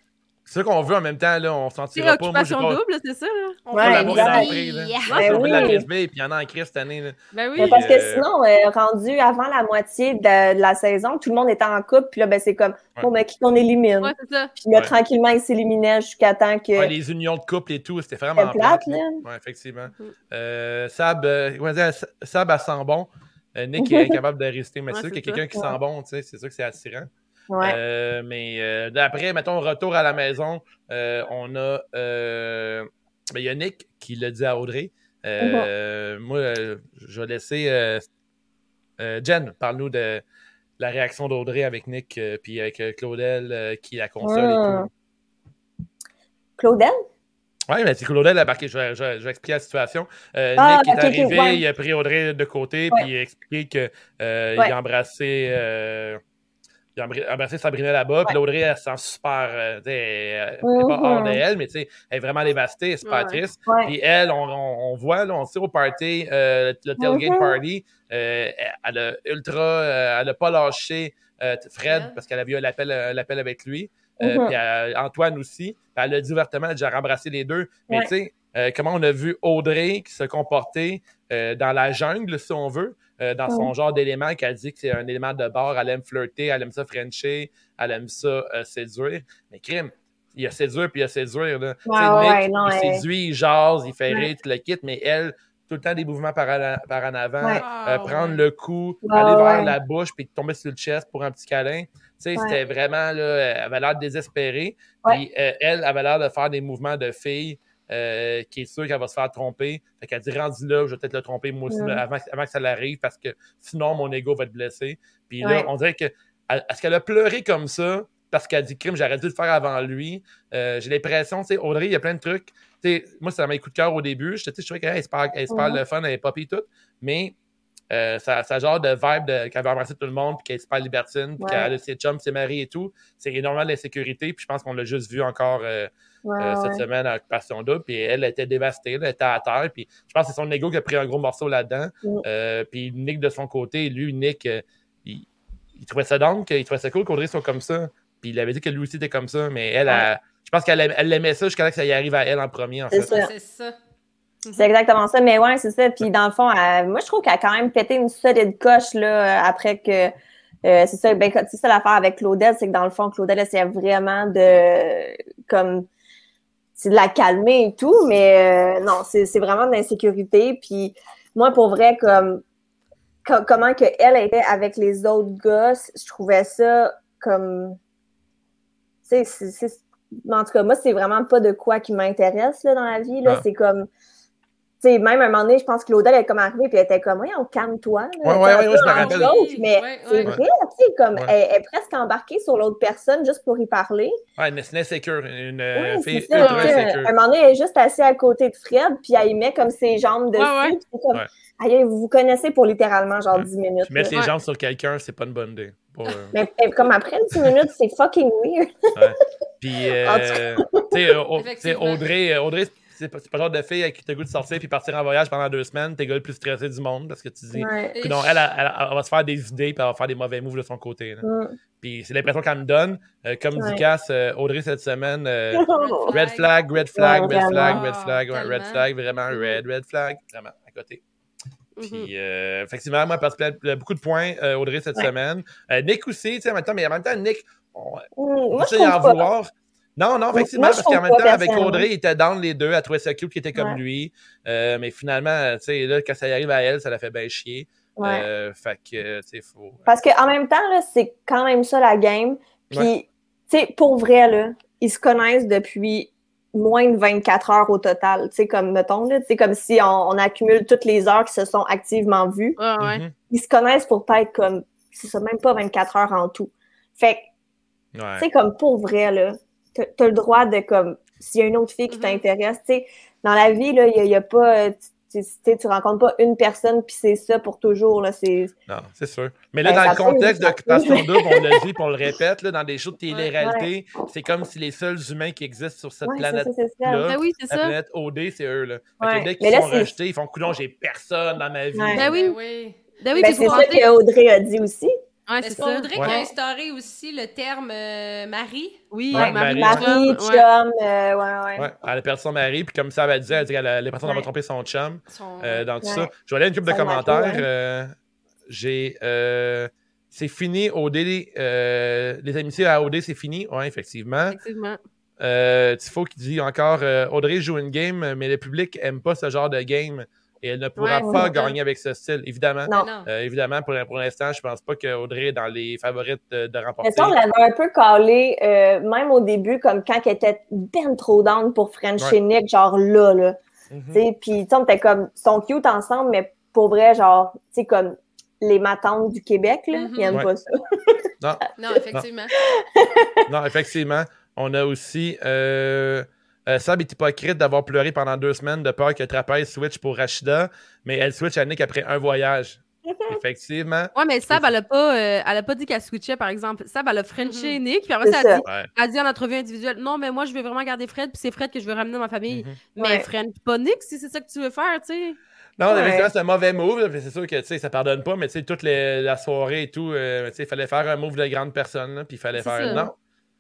C'est ça qu'on veut en même temps, là. On s'en tirera pas. Moi, double, c'est ça, là. On ouais, l'amour là. Ben oui. la PSB, puis il y en a en crise cette année, là. Ben oui. parce que euh, sinon, euh, rendu avant la moitié de, la saison, tout le monde était en couple, puis là, ben, c'est comme, bon, mais qui qu'on élimine? Ouais, c'est ça. Puis là, tranquillement, ils s'éliminaient jusqu'à temps que. Ouais, les unions de couple et tout, c'était vraiment plate, là. Ouais, effectivement. Mm. Euh, Sab, euh, Sab, elle sent bon. Nick [LAUGHS] est incapable de résister, mais c'est sûr qu'il y a quelqu'un qui sent bon, tu sais, c'est sûr que c'est attirant. Euh, mais euh, d'après, mettons, retour à la maison, euh, on a. Ben, il y a Nick qui l'a dit à Audrey. Moi, je vais laisser. Jen, parle-nous de la réaction d'Audrey avec Nick, puis avec Claudel qui la console et tout. Hmm. Claudel? Oui, mais c'est Claudel a marqué. Je vais, je, expliquer la situation. Ah, Nick est arrivé, il a pris Audrey de côté, puis il a expliqué qu'il a embrassé a embrassé Sabrina là-bas. Puis Audrey, elle se sent super. Euh, elle n'est pas hors de elle, mais elle est vraiment dévastée, elle super triste. Puis elle, on, on, voit, là, on sait au party, euh, le tailgate party, euh, elle a ultra. elle n'a pas lâché Fred parce qu'elle a vu l'appel avec lui. Puis Antoine aussi. Puis elle a dit ouvertement, elle a déjà embrassé les deux. Mais tu sais, comment on a vu Audrey qui se comportait dans la jungle, si on veut. Euh, dans son genre d'élément qu'elle dit que c'est un élément de bord. Elle aime flirter, elle aime ça frencher, elle aime ça euh, séduire. Mais crime, il y a séduire puis il y a séduire. Là. Ouais, il séduit, il jase, il fait rire, tu le quittes, mais elle, tout le temps des mouvements par, en avant, euh, ah, prendre le coup, aller vers la bouche puis tomber sur le chest pour un petit câlin. Tu sais, c'était vraiment, là, elle avait l'air désespérée. Puis elle avait l'air de faire des mouvements de fille. Euh, qui est sûr qu'elle va se faire tromper. Fait qu'elle dit rendu là, je vais peut-être le tromper moi aussi avant, avant, que ça l'arrive parce que sinon mon ego va être blessé. Puis là, on dirait que est-ce qu'elle a pleuré comme ça parce qu'elle dit crime, j'aurais dû le faire avant lui? Euh, j'ai l'impression, tu sais, Audrey, il y a plein de trucs. moi, ça m'a coup de cœur au début. Je, je trouvais qu'elle se parle, elle se parle le fun, elle est poppy et tout. Mais euh, ça, ça, genre de vibe qu'elle veut embrasser tout le monde, puis qu'elle est super libertine, puis qu'elle a ses chums, ses maris et tout. C'est énormément d'insécurité, puis je pense qu'on l'a juste vu encore euh, euh, cette semaine à Occupation Double, puis elle était dévastée, elle était à terre, puis je pense que c'est son ego qui a pris un gros morceau là-dedans. Mm. puis Nick, de son côté, lui, Nick, il, il, trouvait ça donc, il trouvait ça cool qu'Audrey soit comme ça, puis il avait dit que lui aussi était comme ça, mais elle, je pense qu'elle elle aimait ça jusqu'à ce que ça y arrive à elle en premier, en fait. C'est ça. Mhm. C'est exactement ça. Mais ouais, c'est ça. Puis dans le fond, moi, je trouve qu'elle a quand même pété une solide coche là, après que. Euh, c'est ça, ben, c'est ça l'affaire avec Claudette, c'est que dans le fond, Claudette essayait vraiment de comme c'est de la calmer et tout, mais euh, non, c'est vraiment de l'insécurité. Puis moi, pour vrai, comme comment que elle était avec les autres gosses, je trouvais ça comme tu sais, en tout cas, moi, c'est vraiment pas de quoi qui m'intéresse dans la vie. Là. C'est comme sais, même à un moment donné, je pense que Claudel est comme arrivée puis elle était comme, oui, on calme-toi. Oui, oui, oui, je me rappelle. mais c'est vrai, tu sais, comme, elle, est presque embarquée sur l'autre personne juste pour y parler. Oui, mais c'est insécure, une ouais, fille ultra insécure. À un moment donné, elle est juste assise à côté de Fred, puis elle y met comme ses jambes dessus. puis comme, aïe, vous vous connaissez pour littéralement genre 10 minutes. Mettre les jambes sur quelqu'un, c'est pas une bonne idée. Euh, mais comme après 10 minutes, c'est fucking weird. Puis, [LAUGHS] euh, tu sais, Audrey, Audrey c'est pas, pas le genre de fille qui te goût de sortir puis partir en voyage pendant deux semaines, t'es le plus stressé du monde parce que tu dis. non, elle, elle, va se faire des idées puis elle va faire des mauvais moves de son côté. Mm. Puis c'est l'impression qu'elle me donne. Euh, comme dit Cass, euh, Audrey cette semaine, euh, [LAUGHS] red flag, red flag, red flag, red flag, red flag, vraiment red, red flag, vraiment à côté. Mm-hmm. Puis, effectivement, moi, parce que beaucoup de points, Audrey, cette semaine. Nick aussi, tu sais, en même temps, mais en même temps, Nick, on, on mm, en vouloir. Non, non, effectivement, parce qu'en même temps, avec Audrey, il était dans les deux, elle trouvait ça cute qui était comme lui. Euh, mais finalement, tu sais, là, quand ça arrive à elle, ça la fait bien chier. Euh, fait que, tu sais, faut. Parce qu'en même temps, là, c'est quand même ça la game. Puis, tu sais, pour vrai, là, ils se connaissent depuis moins de 24 heures au total. Tu sais, comme, mettons, là, tu comme si on, accumule toutes les heures qui se sont activement vues. Mhm. Ils se connaissent pour peut-être comme, c'est ça, même pas 24 heures en tout. Fait que, tu sais, comme pour vrai, là, tu as le droit de, comme, s'il y a une autre fille qui mm-hmm. t'intéresse, tu sais, dans la vie, là, il n'y a, pas. Tu, tu rencontres pas une personne puis c'est ça pour toujours. Là, non, c'est sûr. Mais là, ben, dans le contexte d'occupation double, on l'a dit, on le répète, là, dans des shows de télé-réalité, c'est comme si les seuls humains qui existent sur cette planète-là, ben oui, la planète OD, c'est eux. Là. Fait que dès qu'ils sont rejetés, ils font coudon, j'ai personne dans ma vie. Ben oui. oui. Ben oui, c'est ça qu'Audrey a dit aussi. Ouais, c'est ça. Audrey qui a instauré aussi le terme euh, mari? Oui, Marie, Marie, chum, euh, ouais, ouais. Elle a perdu son mari, puis comme ça, elle dit, elle dit qu'elle a l'impression d'avoir trompé son chum euh, dans tout ça. Je vais aller une couple de commentaires. J'ai. c'est fini, OD. les amitiés à OD, c'est fini. Oui, effectivement. Effectivement. Tifo qui dit encore Audrey joue une game, mais le public aime pas ce genre de game. Et elle ne pourra pas gagner avec ce style, évidemment. Non. Euh, évidemment, pour, pour l'instant, je pense pas qu'Audrey est dans les favorites de, remporter. Mais on l'avait un peu calé, euh, même au début, comme quand elle était bien trop down pour French ouais. Nick, genre là, là. Mm Puis, tu sais, on était comme, ils sont cute ensemble, mais pour vrai, genre, tu sais, comme les matantes du Québec, là, ils n'aiment pas ça. non. non, effectivement. non, effectivement. On a aussi... Euh, euh, Sab est hypocrite d'avoir pleuré pendant deux semaines de peur que Trapèze switch pour Rachida, mais elle switch à Nick après un voyage? Effectivement. Ouais, mais Sab, elle a pas, euh, elle a pas dit qu'elle switchait, par exemple. Sab, elle a Frenché mm-hmm. Nick, puis après ça, elle, Dit, elle dit en entrevue individuelle Non, mais moi, je veux vraiment garder Fred, puis c'est Fred que je veux ramener dans ma famille. Mm-hmm. Mais Fred, pas Nick, si c'est ça que tu veux faire, tu sais. Non, ouais. c'est un mauvais move. C'est sûr que ça pardonne pas, mais toute les, la soirée et tout, euh, il fallait faire un move de grande personne, puis il fallait faire non.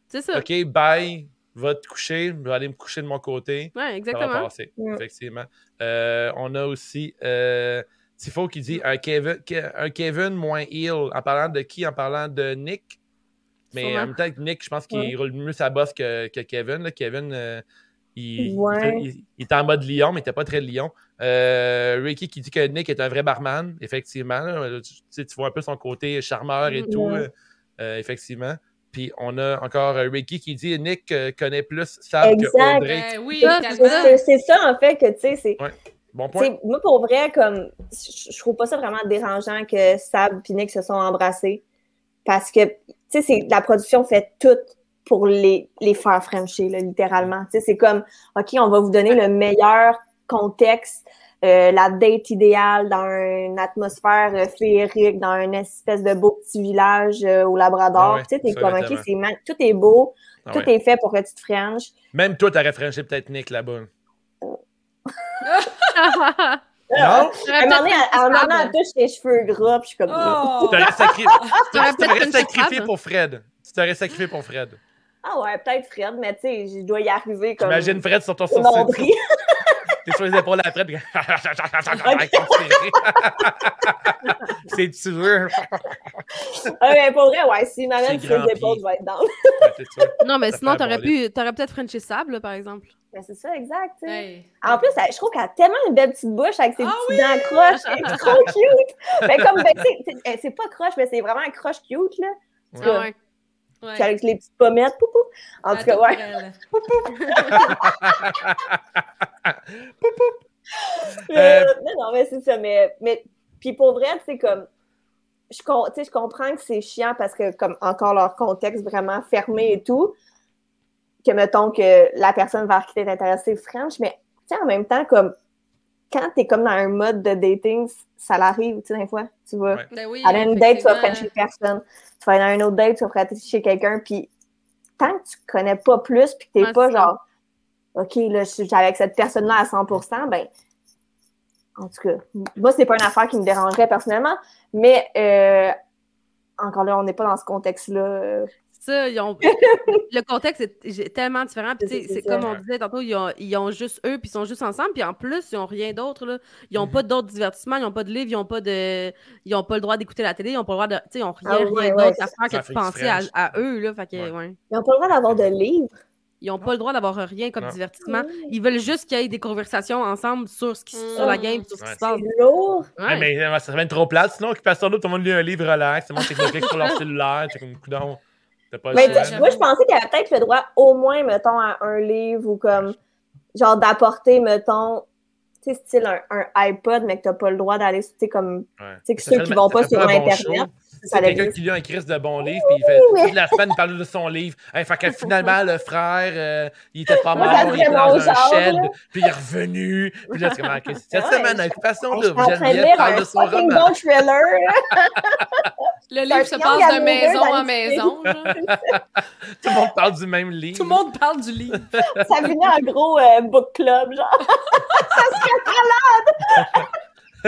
C'est ça. OK, bye, va te coucher, je vais aller me coucher de mon côté. Ouais, exactement. Ça va passer, effectivement. Euh, on a aussi euh, Tifo qui dit un Kevin, un Kevin moins heal. En parlant de qui? En parlant de Nick? Mais en même temps, Nick, je pense qu'il roule mieux sa bosse que, que Kevin. Kevin. Euh, il, il, était en mode lion, mais il n'était pas très lion. Euh, Ricky qui dit que Nick est un vrai barman, effectivement. tu, vois un peu son côté charmeur et tout, euh, effectivement. Puis on a encore Ricky qui dit Nick euh, connaît plus Sab que Audrey. Ben oui, c'est ça en fait que tu sais, c'est. Bon point. Moi, pour vrai, comme je trouve pas ça vraiment dérangeant que Sab et Nick se sont embrassés. Parce que, tu sais, la production fait tout pour les, les faire frencher, littéralement. c'est comme, OK, on va vous donner le meilleur contexte, euh, la date idéale dans une atmosphère euh, féerique, dans une espèce de beau petit village euh, au Labrador. Ah tu sais, t'es comme, OK, tout est beau, ah tout est fait pour que tu te. Même toi, t'aurais frenché peut-être Nick là-bas. non? [LAUGHS] À un moment donné, elle touche ses cheveux gras, puis je suis comme... Oh! Tu t'aurais sacrifié [LAUGHS] pour Fred. Tu t'aurais sacrifié pour Fred. Ah ouais, peut-être Fred, mais tu sais, je dois y arriver comme. Imagine Fred sur ton sourcil. [LAUGHS] T'es sur les épaules à Fred. C'est tueur. [LAUGHS] ah, mais pour vrai, ouais, si m'amène sur les épaules, je vais être dans. non, mais sinon, t'aurais pu, t'aurais peut-être Frenché Sable, par exemple. Ben, c'est ça, exact. En plus, je trouve qu'elle a tellement une belle petite bouche avec ses ah petits dents croches. C'est trop cute. [LAUGHS] Mais ben, comme, ben, c'est pas croche, mais c'est vraiment un croche cute, là. Ah ouais. Ouais. avec les petites pommettes. Poupou. En tout cas, ouais. [LAUGHS] [LAUGHS] Euh, non, non, mais c'est ça. Mais, mais puis pour vrai, c'est comme. Je, je comprends que c'est chiant parce que, comme encore leur contexte vraiment fermé et tout, que mettons que la personne vers qui t'es intéressé French, mais en même temps, comme quand t'es comme dans un mode de dating, ça l'arrive, tu sais, des fois, tu vois. Ouais. Ben oui, une date, tu vas Frencher personne tu vas aller dans un autre date, tu vas prêter chez quelqu'un, puis tant que tu connais pas plus, puis que t'es pas genre, OK, là, je suis avec cette personne-là à 100%, ben, en tout cas, moi, c'est pas une affaire qui me dérangerait personnellement, mais euh, encore là, on n'est pas dans ce contexte-là. Euh, ça, [LAUGHS] le contexte est, tellement différent. c'est comme on disait tantôt, ils ont, ils ont, juste eux, puis ils sont juste ensemble. Puis en plus, ils n'ont rien d'autre. Ils n'ont pas mm-hmm. d'autres divertissements, ils n'ont pas de livres, ils n'ont pas de. Ils ont pas le droit d'écouter la télé, ils n'ont pas le droit de. ils n'ont rien, ah rien d'autre à faire que de penser à, eux. Là, fait que, ouais. Ils n'ont pas le droit d'avoir de livres. Ils n'ont pas le droit d'avoir rien comme divertissement. Ils veulent juste qu'il y ait des conversations ensemble sur, ce qui, sur la game, sur ce qui se passe. C'est lourd. Ouais. mais ça va être trop plate. Sinon, occupation d'eau, tout le monde lit un livre relax. Tout le monde [LAUGHS] sur leur cellulaire. C'est comme coudon. Mais moi, je pensais qu'il y avait peut-être le droit au moins, mettons, à un livre ou comme, genre, d'apporter, mettons, tu sais, style un, un, iPod, mais que tu n'as pas le droit d'aller, tu sais, comme, tu sais, ceux qui vont pas sur Internet. C'est quelqu'un qui lit un Christ de bon livre, puis il fait toute la semaine, il parle de son livre. Hey, fait que finalement, le frère, euh, il était pas mort, il était dans un shed, puis il est revenu. Puis là, c'est comme, okay, cette semaine, occupation de Geneviève parle de son roman. bon thriller. [LAUGHS] le livre se passe de maison en maison. [LAUGHS] Tout le monde parle du même livre. Tout le monde parle du livre. Ça venait un gros euh, book club, genre. [LAUGHS] ça serait malade!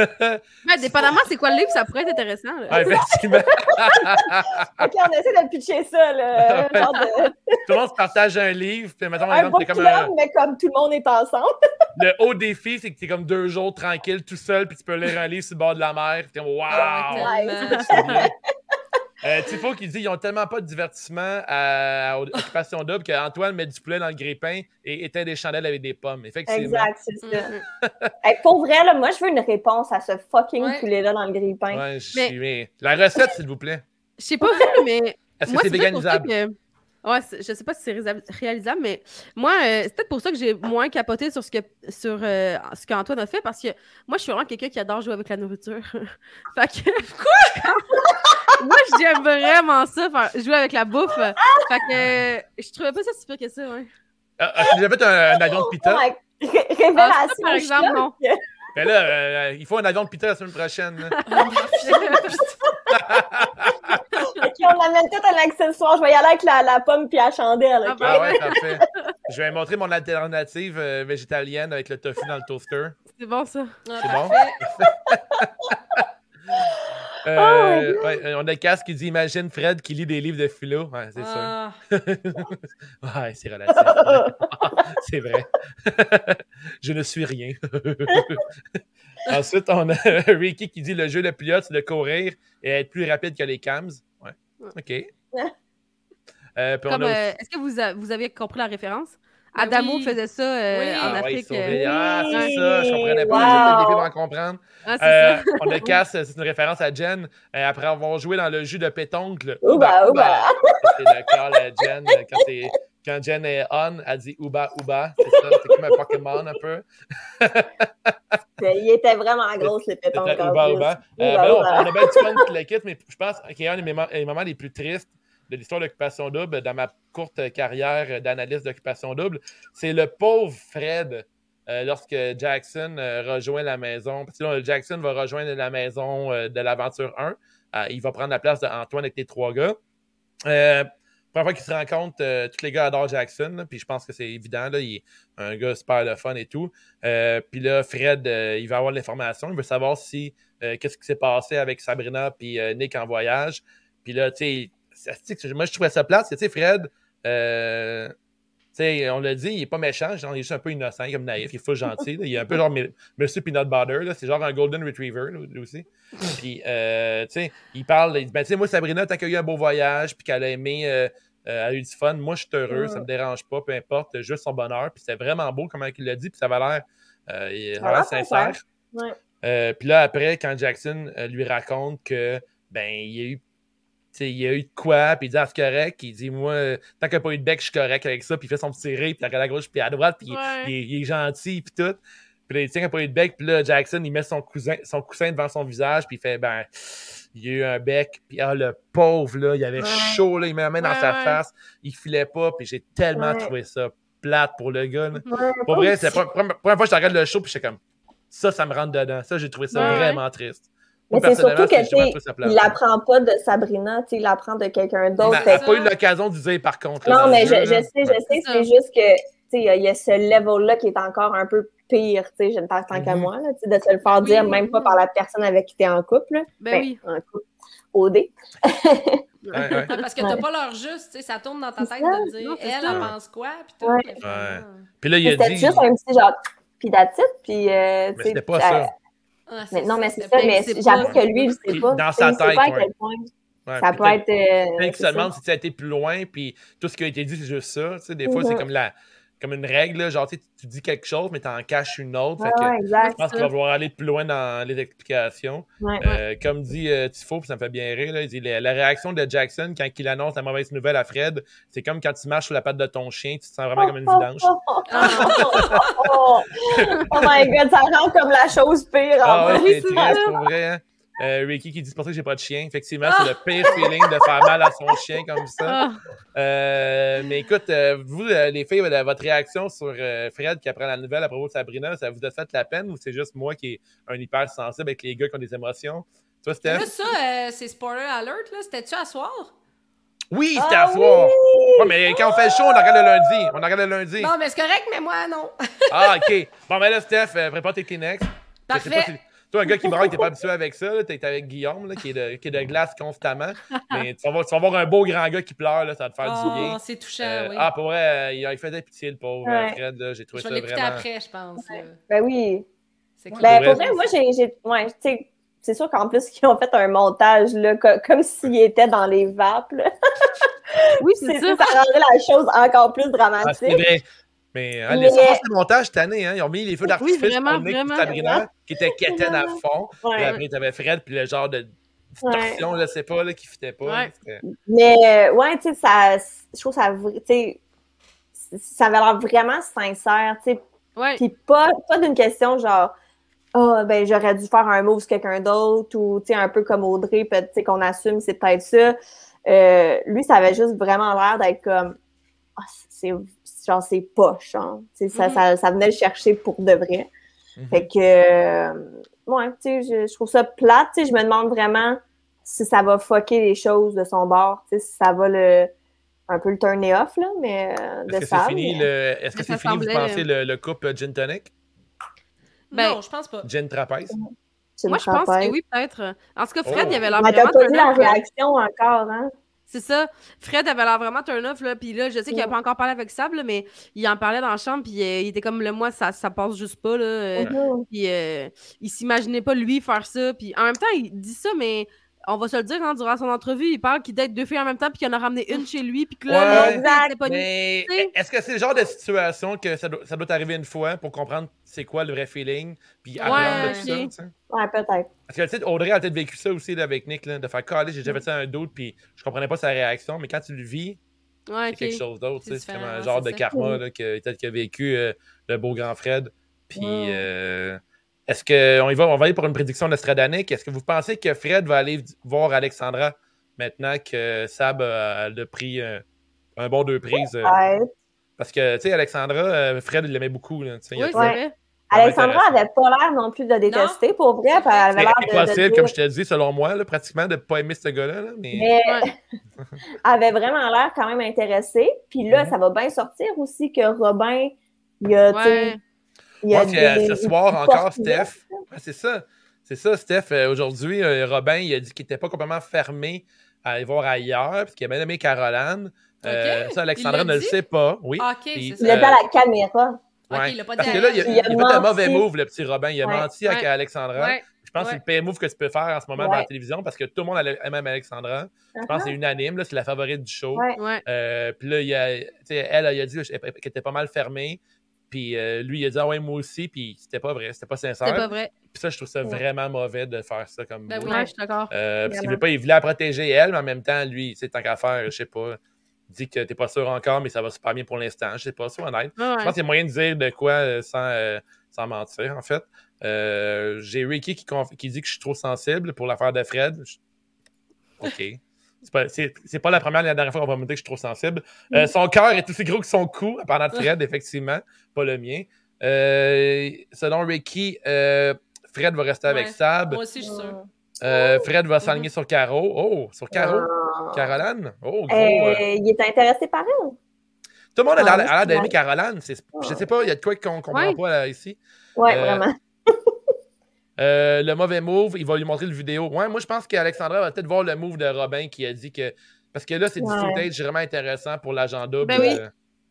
Ouais, dépendamment c'est quoi le livre, ça pourrait être intéressant. Là. effectivement. [LAUGHS] ok, on essaie de pitcher ça. Là, [LAUGHS] genre de... Tout le monde se partage un livre. Puis, mettons, un book comme un... mais comme tout le monde est ensemble. [LAUGHS] le haut défi, c'est que tu es comme deux jours tranquille, tout seul, puis tu peux lire un livre sur le bord de la mer. Puis, waouh! Euh, Tifo qui dit ils ont tellement pas de divertissement à, Occupation Double qu'Antoine met du poulet dans le grille-pain et éteint des chandelles avec des pommes. Effectivement. Exact, c'est ça. [LAUGHS] Pour vrai, là, moi, je veux une réponse à ce fucking poulet-là dans le grille-pain. Ouais, mais... La recette, s'il vous plaît. Je sais pas vous, mais. Est-ce que c'est véganisable? Ouais, je sais pas si c'est réalisable, mais moi, euh, c'est peut-être pour ça que j'ai moins capoté sur ce que sur euh, ce qu'Antoine a fait, parce que moi, je suis vraiment quelqu'un qui adore jouer avec la nourriture. [LAUGHS] fait que. Quoi? [LAUGHS] moi, j'aime vraiment ça, faire, jouer avec la bouffe. Fait que je trouvais pas ça si pire que ça, ouais. Ah, ah, tu as fait un, avion de pita? [LAUGHS] Révélation. Ah, par exemple, non. Mais là, euh, il faut un avion de pita la semaine prochaine. [LAUGHS] on amène tout un accessoire. Je vais y aller avec la, la pomme puis la chandelle. Ah, ah, ouais, [LAUGHS] parfait. Je vais montrer mon alternative euh, végétalienne avec le tofu dans le toaster. C'est bon, ça. C'est bon? [LAUGHS] Euh, oh ouais, on a Cass qui dit Imagine Fred qui lit des livres de philo. Ouais, c'est ça. Ah. ouais, c'est relatif. c'est vrai. Je ne suis rien. [LAUGHS] Ensuite, on a [LAUGHS] Ricky qui dit Le jeu le plus hot, c'est de courir et être plus rapide que les cams. Ouais. OK. [LAUGHS] Euh, euh, est-ce que vous, vous avez compris la référence? Ben Adamo faisait ça euh, en ah Afrique. Ah, c'est ça, je comprenais pas. Wow. en comprendre. Ah, euh, on a casse, c'est une référence à Jen. Euh, après avoir joué dans le jus de pétoncle. Ouba, Ouba. C'est le call à Jen. Quand, quand, Jen est on, elle dit Ouba, Ouba. C'est ça, c'est comme un Pokémon un peu. [LAUGHS] Il était vraiment grosse, le pétoncle. Ouba, Ouba. Ben on a bien du fun l'équipe, mais je pense qu'il y a un des moments les plus tristes de l'histoire d'Occupation Double dans ma courte carrière d'analyste d'Occupation Double, c'est le pauvre Fred euh, lorsque Jackson euh, rejoint la maison. Parce que Jackson va rejoindre la maison euh, de l'aventure 1. il va prendre la place d'Antoine avec les trois gars. Première fois qu'ils se rencontrent, tous les gars adorent Jackson. puis je pense que c'est évident. Là, il est un gars super le fun et tout. puis là, Fred, il va avoir l'information. Il veut savoir si qu'est-ce qui s'est passé avec Sabrina puis Nick en voyage. Puis là, tu sais, moi, je trouvais ça plate. Tu sais, Fred, euh, on l'a dit, il est pas méchant, genre, il est juste un peu innocent, comme naïf, il est fou gentil. il est un peu genre Monsieur Peanut Butter, c'est genre un Golden Retriever aussi. Puis, euh, tu sais, il parle, il dit, ben, tu sais, moi, Sabrina, tant qu'elle a eu un beau voyage, puis qu'elle a aimé, euh, elle a eu du fun, moi, je suis heureux, ça me dérange pas, peu importe, juste son bonheur. Puis, c'était vraiment beau comment il l'a dit, puis ça avait l'air vraiment sincère. puis là, après, quand Jackson lui raconte que, ben, il y a eu il y a eu de quoi, puis il dit ah, c'est correct. Il dit Moi, tant qu'il n'y a pas eu de bec, je suis correct avec ça. Puis il fait son petit rire, puis il regarde à gauche, puis à droite, puis il, est gentil, puis tout. Puis là, il tient a pas eu de bec, puis là, Jackson, il met son, cousin, son coussin devant son visage, puis il fait Ben, il y a eu un bec, puis ah, le pauvre, là, il avait chaud, là, il met la main dans sa face, il filait pas, puis j'ai tellement trouvé ça plate pour le gars. Pour vrai, c'est la première, fois que je regarde le show, puis j'étais comme Ça, ça me rentre dedans. Ça, j'ai trouvé ça vraiment triste. Mais c'est surtout qu'il l'apprend pas de Sabrina, il l'apprend de quelqu'un d'autre. Elle n'a pas eu l'occasion de dire par contre. Non, mais je, je, sais, je sais, c'est juste que il y, a ce level-là qui est encore un peu pire, tu sais, tant, tant qu'à mhm. moi, là, de se le faire dire, même pas par la personne avec qui tu es en couple. Ben, ben, oui. En couple. OD. [LAUGHS] ouais, ouais. Parce que t'as pas l'heure juste, ça tourne dans ta tête de dire, elle, elle pense quoi, puis tout. Ouais. Puis là, il a dit... C'était juste un petit genre, puis d'attitude, puis... Euh, mais c'était pas ça. Ah, mais, non, mais c'est ça, mais j'avoue que lui, je sais pas. Dans sa tête, ouais. ça peut être. Euh, il se demande si tu as été plus loin, puis tout ce qui a été dit, c'est juste ça. Tu sais, des fois, c'est comme la, comme une règle, genre tu, dis quelque chose, mais tu en caches une autre. je pense qu'il va vouloir aller plus loin dans les explications. Euh, comme dit euh, Tifo, ça me fait bien rire, il dit, la, réaction de Jackson quand il annonce la mauvaise nouvelle à Fred, c'est comme quand tu marches sur la patte de ton chien, tu te sens vraiment comme une vidange. [LAUGHS] oh, my god, ça rend comme la chose pire. Ah ouais, c'est vrai, hein? Euh, Ricky qui dit pour ça que j'ai pas de chien. Effectivement, c'est le pire feeling de faire mal à son chien comme ça. Ah. Euh, mais écoute, euh, vous, les filles, votre réaction sur Fred qui apprend la nouvelle à propos de Sabrina, ça vous a fait la peine ou c'est juste moi qui est un hyper sensible avec les gars qui ont des émotions? Toi, Steph? Là, ça, c'est spoiler alert, là? C'était-tu à soir? Oui, c'était à ah soir. Oui! mais quand on fait le show, on regarde le lundi. On regarde le lundi. Non, mais c'est correct, mais moi, non. ah, OK. Bon, ben là, Steph, prépare tes Kleenex. Parfait. Toi, un gars qui braille, t'es pas habitué avec ça. T'es avec Guillaume, là, qui, est de, qui est de glace constamment. [LAUGHS] Mais tu vas, voir, tu vas voir un beau grand gars qui pleure, là, ça va te faire du bien. Oh, c'est touchant, euh, oui. Ah, pour vrai, il, il faisait pitié, le pauvre Fred. J'ai trouvé ça vraiment... Je vais après, je pense. Ben oui. C'est cool. Ben, pour vrai, moi, j'ai... Ouais, tu sais, c'est sûr qu'en plus, ils ont fait un montage, là, comme s'il était dans les vapes, Oui, [LAUGHS] c'est ça. Ça rendrait la chose encore plus dramatique. Ah, c'est vrai. Mais, hein, les mais... de montage cette année, hein, ils ont mis les feux d'artifice oui, pour le Sabrina, qui était quétaine à fond. Ouais. Puis après, t'avais Fred, puis le genre de distorsion, ouais. je sais pas, là, qui fitait pas. Ouais. mais, euh, ouais, tu sais, ça, je trouve ça, tu sais, ça avait l'air vraiment sincère, tu sais. Ouais. Puis pas, pas d'une question genre, ah, oh, ben, j'aurais dû faire un mot sur quelqu'un d'autre, ou, tu sais, un peu comme Audrey, tu sais, qu'on assume, c'est peut-être ça. Euh, lui, ça avait juste vraiment l'air d'être comme, oh, c'est genre c'est poche. Hein. Ça, mm-hmm. ça, ça, venait le chercher pour de vrai. Mhm. Fait que, euh, ouais, tu sais, je, trouve ça plate. Tu sais, je me demande vraiment si ça va fucker les choses de son bord. Tu sais, si ça va le un peu le turner off, là, mais euh, de Est-ce que c'est fini, le... Est-ce que c'est fini, vous pensez, le, le couple gin tonic? Ben, non, je pense pas. Gin trapèze? Moi, je pense que oui, peut-être. En tout cas, Fred, il y avait l'air vraiment... pas vu la réaction encore, hein? C'est ça. Fred avait l'air vraiment turn off, là. Puis là, je sais qu'il n'a pas encore parlé avec Sab, mais il en parlait dans la chambre, puis euh, il était comme, le moi, ça, ça passe juste pas, là. Euh, puis euh, il s'imaginait pas, lui, faire ça. Puis en même temps, il dit ça, mais on va se le dire, hein, durant son entrevue, il parle qu'il date deux filles en même temps, puis qu'il en a ramené une chez lui, puis que là, ouais, pas mais est-ce que c'est le genre de situation que ça doit, ça doit arriver une fois pour comprendre c'est quoi le vrai feeling, puis apprendre de tout ça, Ouais, peut-être. Parce que, tu sais, Audrey a peut-être vécu ça aussi là, avec Nick, là, de faire caler, j'ai déjà fait ça un doute, puis je comprenais pas sa réaction, mais quand tu le vis, c'est quelque chose d'autre, c'est comme un genre de karma là, que peut-être qu'il a vécu euh, le beau grand Fred, puis... Euh, est-ce qu'on va, on va aller pour une prédiction nostradanique? Est-ce que vous pensez que Fred va aller voir Alexandra maintenant que Sab a, pris euh, un, bon deux prises? Euh? parce que, tu sais, Alexandra, euh, Fred, il l'aimait beaucoup. oui, c'est vrai. Alexandra n'avait pas l'air non plus de détester, pour vrai. Elle avait l'air de, possible, comme je te dis, selon moi, là, pratiquement, de ne pas aimer ce gars-là. mais, [LAUGHS] avait vraiment l'air quand même intéressée. Puis là, mm-hmm. ça va bien sortir aussi que Robin, il a, moi, ce soir encore, Steph. c'est ça. C'est ça, Steph. Euh, aujourd'hui, euh, Robin, il a dit qu'il n'était pas complètement fermé à aller voir ailleurs, parce qu'il a bien aimé Caroline. Euh, ça, Alexandra ne le sait pas. Oui. il est dans la caméra. Ouais. il a pas parce que là, il a, il a, fait un mauvais move, le petit Robin. Il a menti à Alexandra. Je pense que c'est le pire move que tu peux faire en ce moment dans la télévision parce que tout le monde aime Alexandra. Je pense que c'est uh-huh. unanime, c'est la favorite du show. puis là, il a, elle, elle a dit qu'elle était pas mal fermée. Puis euh, lui, il a dit, ah ouais, moi aussi, puis c'était pas vrai, c'était pas sincère. C'était pas vrai. Puis ça, je trouve ça vraiment mauvais de faire ça comme ben oui, je suis d'accord. Euh, parce qu'il voulait pas, il voulait la protéger elle, mais en même temps, lui, c'est tant qu'à faire, je sais pas, dit que t'es pas sûr encore, mais ça va super bien pour l'instant. Je sais pas, c'est honnête. je pense qu'il y a moyen de dire de quoi euh, sans, sans mentir, en fait. J'ai Ricky qui, qui, dit que je suis trop sensible pour l'affaire de Fred. OK. C'est pas, pas la première ni la dernière fois qu'on va me dire que je suis trop sensible. Euh, son cœur est aussi gros que son cou, pendant Fred, effectivement. Pas le mien. Euh, selon Ricky, euh, Fred va rester avec Sab. Moi aussi, je suis sûr. Fred va s'aligner sur Caro. Oh, sur Caro. Ah. Caroline? Oh, gros. il est intéressé par elle. Tout le monde a l'air ah, d'aimer Caroline. Je sais pas, il y a de quoi qu'on comprend pas ici. Ouais, vraiment. Euh, le mauvais move, il va lui montrer le vidéo. Ouais, moi, je pense qu'Alexandra va peut-être voir le move de Robin qui a dit que. Parce que là, c'est du footage vraiment intéressant pour l'agenda. Ben oui.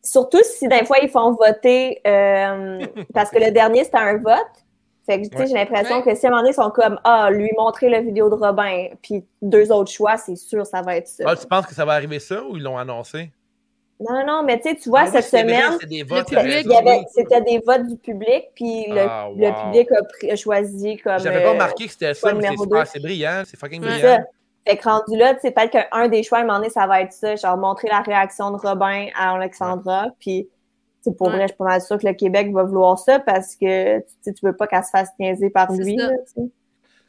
Surtout si des fois ils font voter. [LAUGHS] Euh, parce que le dernier, c'était un vote. Fait que, tu sais, j'ai l'impression que si à un moment donné, ils sont comme Ah, lui montrer la vidéo de Robin, puis deux autres choix, c'est sûr, ça va être ça. Ah, tu penses que ça va arriver ça ou ils l'ont annoncé? Non, non, mais tu sais, tu vois, ah cette semaine, c'était des votes du public, puis le, ah, public a, choisi comme. J'avais pas remarqué que c'était ça, mais c'est brillant, c'est fucking brillant. Fait que rendu là, tu sais, peut-être qu'un des choix, à un moment donné, ça va être ça, genre montrer la réaction de Robin à Alexandra, puis c'est pour vrai, je suis pas mal sûre que le Québec va vouloir ça parce que tu veux pas qu'elle se fasse niaiser par lui. Là,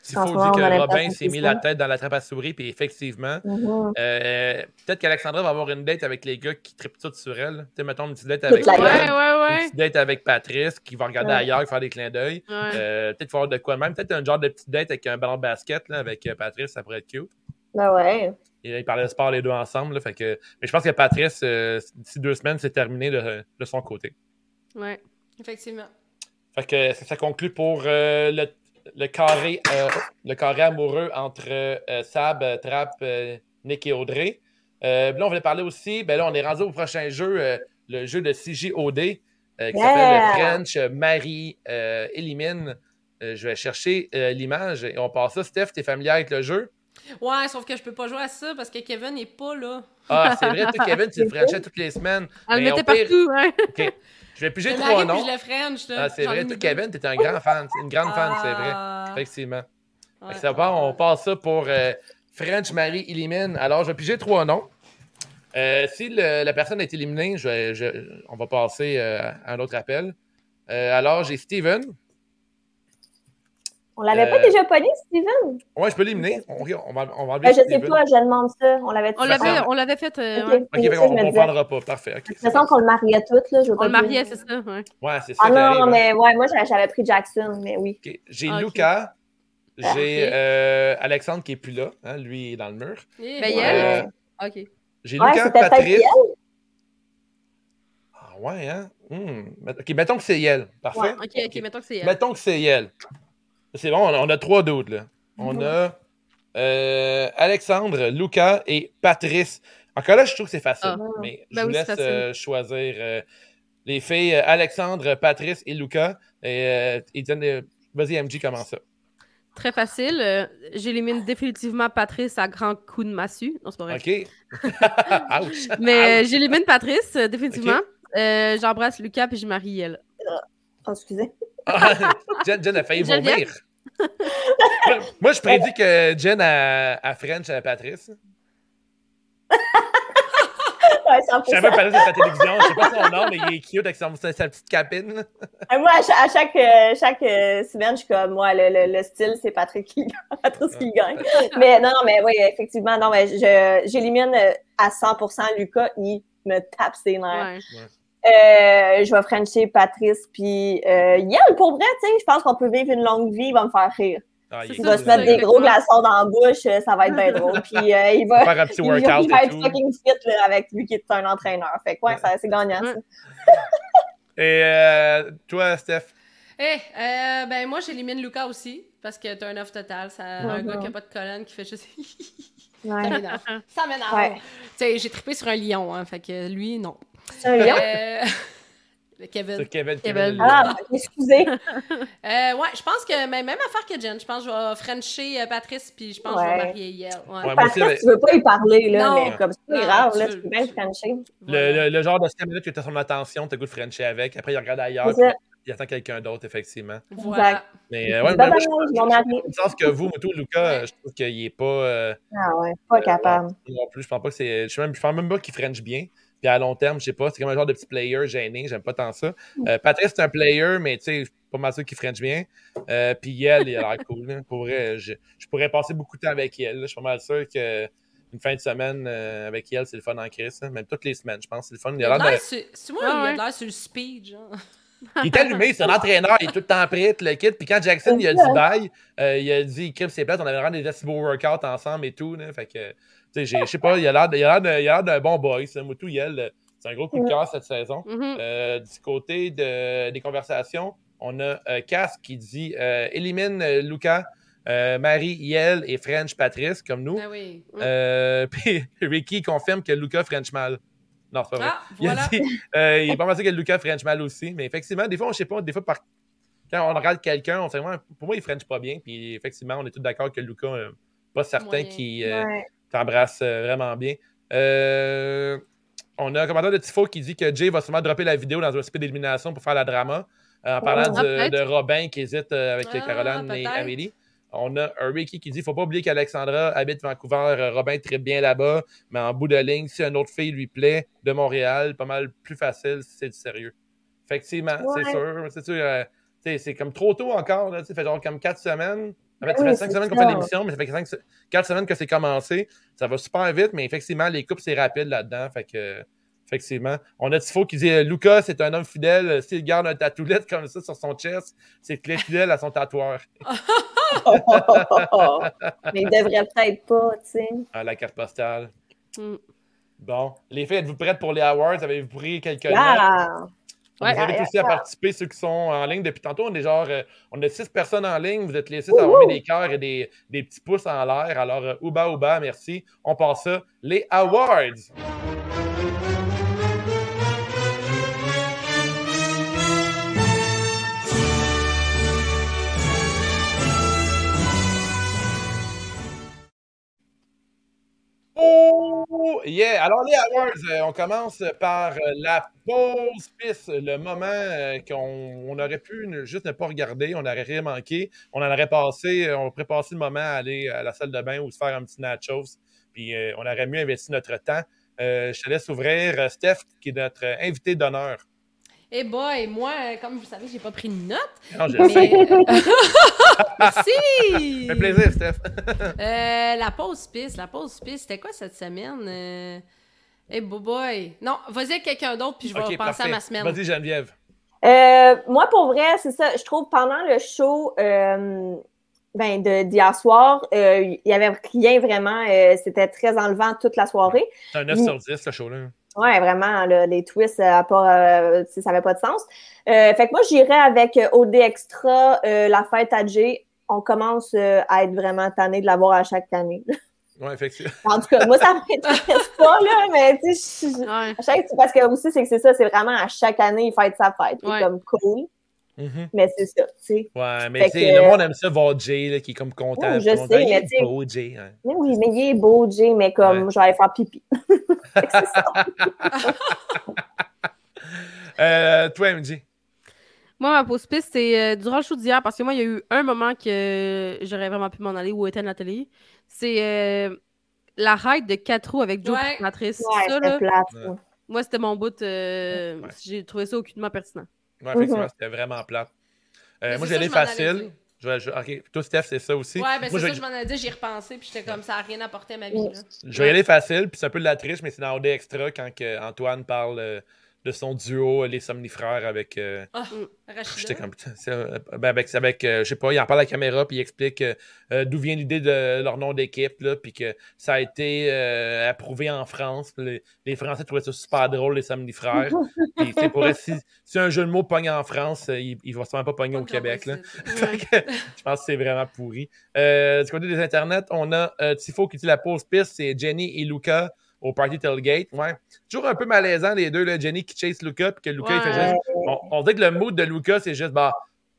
il faut dire que Robin s'est mis la tête dans la trappe à souris, puis effectivement, mm-hmm. euh, peut-être qu'Alexandra va avoir une date avec les gars qui trippent tout sur elle. Tu sais, mettons une petite date avec ouais, ouais, ouais. une petite date avec Patrice qui va regarder ailleurs, faire des clins d'œil. Euh, peut-être faire de quoi même. Peut-être un genre de petite date avec un ballon de basket là, avec euh, Patrice, ça pourrait être cute. Ben ouais. Et, ils parlaient de sport les deux ensemble. Là, fait que... Mais je pense que Patrice, d'ici deux semaines, c'est terminé de, de, son côté. Ouais, effectivement. Fait que ça, ça conclut pour le le carré, euh, le carré amoureux entre euh, Sab, Trap, euh, Nick et Audrey. là, on voulait parler aussi, ben là, on est rendu au prochain jeu, le jeu de CJOD, qui s'appelle French Marie Élimine. je vais chercher l'image et on passe ça. Steph, t'es familier avec le jeu? Ouais, sauf que je peux pas jouer à ça parce que Kevin n'est pas là. Ah, c'est vrai, toi, Kevin, tu le [LAUGHS] Frenchais toutes les semaines. Elle le mettait partout, hein? Je vais piger trois noms. Je le French, là. Ah, c'est vrai, toi, Kevin, t'es un grand fan. Une grande fan, c'est vrai. Ah. Effectivement. Ouais, ça part, on passe ça pour euh, French Marie élimine. Alors, je vais piger trois noms. Euh, si la personne est éliminée, je, on va passer euh, à un autre appel. alors, j'ai Steven. On l'avait pas déjà pogné, Steven? Ouais, je peux l'éliminer. On, on, va, on va ben, Je sais pas, je demande ça. On l'avait on l'avait, on l'avait fait. Euh, ok, ouais. on ne prendra pas. Parfait. Okay, de toute façon, qu'on le mariait toutes. Là, je on le mariait, c'est ça. Ouais, ouais c'est ça. Ah non, mais ouais, moi, j'avais pris Jackson, mais oui. J'ai okay. Lucas. J'ai euh, Alexandre qui est plus là. Hein, lui, il est dans le mur. Ben, euh, OK. J'ai Lucas Patrice. Ah ouais, hein? Hmm. OK, mettons que c'est Yel. Parfait. OK, OK, mettons que c'est Yel. Mettons que c'est Yel. C'est bon, on a, trois d'autres. Là. On a euh, Alexandre, Lucas et Patrice. Encore là, je trouve que c'est facile, ah. mais je ben vous laisse euh, choisir euh, les filles Alexandre, Patrice et Lucas. Et, vas-y, MJ, comment ça? Très facile. J'élimine définitivement Patrice à grand coup de massue. Non, c'est pas vrai. OK. [LAUGHS] Ouch. Mais j'élimine Patrice, définitivement. J'embrasse Lucas puis je marie elle. Oh, excusez. Jen, a failli vomir. [LAUGHS] Moi, je prédis que Jen a, French à Patrice. Ouais, je savais pas de sa télévision, je sais pas son nom, mais il est cute avec sa petite capine. moi, à chaque, euh, chaque, euh, semaine, je suis comme, moi, le, le, style, c'est Patrick qui, [LAUGHS] Patrice qui gagne. mais non, non, mais oui, effectivement, non, mais j'élimine euh, à 100% Lucas, il me tape ses nerfs. Ouais. Euh, je vais frencher Patrice puis euh, Yann, pour vrai, tu sais, je pense qu'on peut vivre une longue vie, il va me faire rire. Ah, il, va se mettre des gros glaçons dans la bouche, euh, ça va être bien drôle. Puis euh, il va, [LAUGHS] faire un petit workout il, va être fucking fit là, avec lui qui est un entraîneur. Fait que ouais, c'est gagnant ça. [LAUGHS] Et euh, toi, Steph? Eh, hey, ben moi j'élimine Lucas aussi parce que t'as un off total. C'est un gars qui a pas de colonne qui fait juste. [LAUGHS] Ouais. Ça m'énerve. Ça m'énerve. Ouais. Tu sais, j'ai trippé sur un lion, hein, fait que lui, non. C'est un lion? Euh... [LAUGHS] Kevin. C'est Kevin. Kevin. Ah, excusez. euh, ouais, je pense que même affaire que Jen. Je pense que je vais Frencher euh, Patrice, puis je pense que je vais marier Yel. Ouais. ouais Patrice, mais... tu veux pas y parler, là, non. mais comme c'est grave, là, tu peux bien Frencher. Le, le, le, genre de 5 minutes que tu as son attention, tu as goût de Frencher avec. Après, il regarde ailleurs. Il attend quelqu'un d'autre, effectivement. Voilà. Mais euh, ouais, ben, moi, je, je, pense que vous, tout, Lucas, je trouve qu'il est pas. Euh, ah ouais, pas capable. non plus, je pense pas que c'est. Je pense même pas qu'il French bien. Puis à long terme, je sais pas, c'est comme un genre de petit player gêné, j'aime pas tant ça. Euh, Patrice, c'est un player, mais tu sais, pas mal sûr qu'il French bien. Euh, puis Yel, il a l'air cool. Pour vrai, je, je, pourrais passer beaucoup de temps avec Yel. Je suis pas mal sûr que une fin de semaine euh, avec Yel, c'est le fun en crise. Même toutes les semaines, je pense, c'est le fun. Il a l'air de... C'est moi, il a l'air sur le speed, genre. Il est allumé, c'est un entraîneur, il est tout le temps prêt, le kit. Puis quand Jackson il a dit bye, il a dit il ses plates, on avait vraiment des assez beaux workouts ensemble et tout. Là, fait que je sais pas, il a l'air d'un bon boy. Moutou Yel, c'est un gros coup de cœur cette saison. Mm-hmm. Euh, du côté de, des conversations, on a euh, Cass qui dit euh, élimine Lucas, Marie, Yel et French Patrice, comme nous. Ah oui. [LAUGHS] puis Ricky confirme que Lucas French mal. Non, c'est pas vrai. Ah, voilà. il, il est pas mal que Lucas French mal aussi. Mais effectivement, des fois, on ne sait pas, des fois, par... quand on regarde quelqu'un, on sait vraiment, pour moi, il French pas bien. Puis effectivement, on est tous d'accord que Lucas, pas certain qu'il t'embrasse vraiment bien. Euh, on a un commentaire de Tifo qui dit que Jay va sûrement dropper la vidéo dans un speed d'élimination pour faire la drama. Euh, en parlant de, Robin qui hésite euh, avec ah, Caroline et Amélie. On a un Ricky qui dit ne faut pas oublier qu'Alexandra habite Vancouver. Robin très bien là-bas, mais en bout de ligne, si une autre fille lui plaît de Montréal, pas mal plus facile si c'est du sérieux. Effectivement, c'est sûr. C'est sûr. c'est comme trop tôt encore. Là, fait genre comme quatre semaines. Ça fait, oui, 5 semaines qu'on fait l'émission, mais ça fait 5, 4 semaines que c'est commencé. Ça va super vite, mais effectivement, les coupes, c'est rapide là-dedans. Fait que, effectivement. On a Tifo qui dit Lucas, c'est un homme fidèle. S'il garde un tatoulette comme ça sur son chest, c'est qu'il est fidèle à son tatoueur. [LAUGHS] mais il devrait peut-être pas, tu sais. Ah, la carte postale. Mm. Bon. Les filles, êtes-vous prêtes pour les awards? Avez-vous pris quelques ah. Ouais, vous avez aussi à participer, ceux qui sont en ligne depuis tantôt. On est genre, euh, on a six personnes en ligne. Vous êtes les six à avoir mis des cœurs et des, des, petits pouces en l'air. Alors, euh, ouba, ouba, merci. On passe ça. Les awards. Yeah! Alors, les Awards, euh, on commence par euh, la pause piste, le moment euh, qu'on aurait pu juste ne pas regarder, on aurait rien manqué. On en aurait passé, on aurait passé le moment à aller à la salle de bain ou se faire un petit nachos, puis on aurait mieux investi notre temps. je te laisse ouvrir, Steph, qui est notre invité d'honneur. Eh boy, moi, comme vous savez, j'ai pas pris de notes. Non, je sais. [LAUGHS] Merci! Ça fait plaisir, Steph. euh, la pause piste, la pause piste, c'était quoi cette semaine? Euh... Eh boy. Non, vas-y avec quelqu'un d'autre, puis je vais penser à ma semaine. Vas-y, Geneviève. Euh, moi, pour vrai, c'est ça. Je trouve pendant le show euh, ben, d'hier soir, euh, il n'y avait rien vraiment. Euh, c'était très enlevant toute la soirée. C'est un 9 sur 10, ce show-là. Ouais, vraiment, les twists, ça n'avait pas de sens. fait que moi, j'irais avec OD Extra, la fête à Jay. On commence à être vraiment tanné de l'avoir à chaque année. Oui, effectivement. [LAUGHS] En tout cas, moi, ça [LAUGHS] m'intéresse pas, là, mais tu sais, ouais. parce que aussi, c'est que c'est ça, c'est vraiment à chaque année, il fête sa fête. C'est comme cool. Mm-hmm. Mais c'est ça, tu sais. Ouais, mais tu sais, le monde aime ça voir Jay, là, qui est comme content. Oui, je sais, mais tu beau, Jay. Hein. Oui, mais il est beau, Jay, mais comme, ouais. je vais aller faire pipi. [LAUGHS] c'est ça. [LAUGHS] euh, toi, MJ. Moi, ma pause piste, c'est euh, durant le show d'hier, parce que moi, il y a eu un moment que j'aurais vraiment pu m'en aller ou éteindre la télé. C'est euh, la ride de 4 roues avec Joe ouais. Matrice. Ouais, ça, là, plate, ouais. Moi, c'était mon bout. Euh, j'ai trouvé ça aucunement pertinent. Ouais, effectivement, mm -hmm. c'était vraiment plate. Euh, moi, j'allais facile. Je vais, je, ok, toi, Steph, c'est ça aussi. Ouais, ben c'est ça, je... je m'en ai dit, j'y repensé, puis j'étais comme ça, n'a rien apporté à ma vie. Là. Je vais y aller facile, puis c'est un peu de la triche, mais c'est dans OD Extra quand que Antoine parle euh, de son duo, Les Somnifrères, avec. Euh... Ah, J'étais comme. Ben, avec, avec euh, je sais pas, il en parle à la caméra, puis il explique euh, d'où vient l'idée de leur nom d'équipe, puis que ça a été euh, approuvé en France. Les, les, Français trouvaient ça super drôle, Les Somnifrères. [LAUGHS] puis c'est pour si, si un jeu de mots pogne en France, il, il va sûrement pas pogner au Québec. Là. [LAUGHS] je pense que c'est vraiment pourri. du côté des internets, on a Tifo qui dit la pause piste, c'est Jenny et Luca au Party Tailgate. Ouais. Toujours un peu malaisant, les deux, là, Jenny qui chase Luca, puis que Luca, ouais. il fait juste. On, on, dit que le mood de Luca, c'est juste, bah,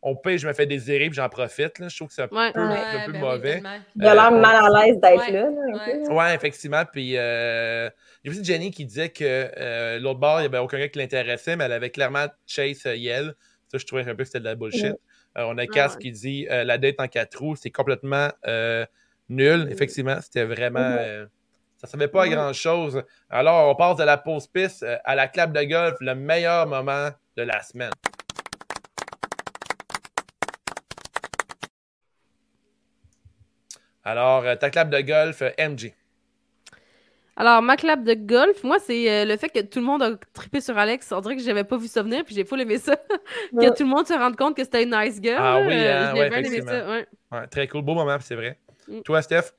on paye, je me fais désirer, puis j'en profite. Là. Je trouve que c'est un ouais. peu, ouais, un peu ben mauvais. Oui, il a l'air euh, mal à l'aise d'être là. là ouais. effectivement. Puis, euh, il y a aussi Jenny qui disait que euh, l'autre bord, il n'y avait aucun gars qui l'intéressait, mais elle avait clairement chase euh, Yel. Ça, je trouvais un peu que c'était de la bullshit. on a Cass qui dit la date en quatre roues, c'est complètement nul. Effectivement, c'était vraiment. Ça ne servait pas à grand-chose. Alors, on passe de la pause piste à la clap de golf, le meilleur moment de la semaine. Alors, ta clap de golf, MJ. Alors, ma clap de golf, moi, c'est euh, le fait que tout le monde a trippé sur Alex. On dirait que j'avais pas vu ça venir, puis j'ai pas aimé ça. [LAUGHS] que tout le monde se rende compte que c'était une nice girl. Ah oui, euh, hein, j'ai ouais, bien aimé ça. Ouais. Ouais, très cool. Beau moment, c'est vrai. Mm. Toi, Steph?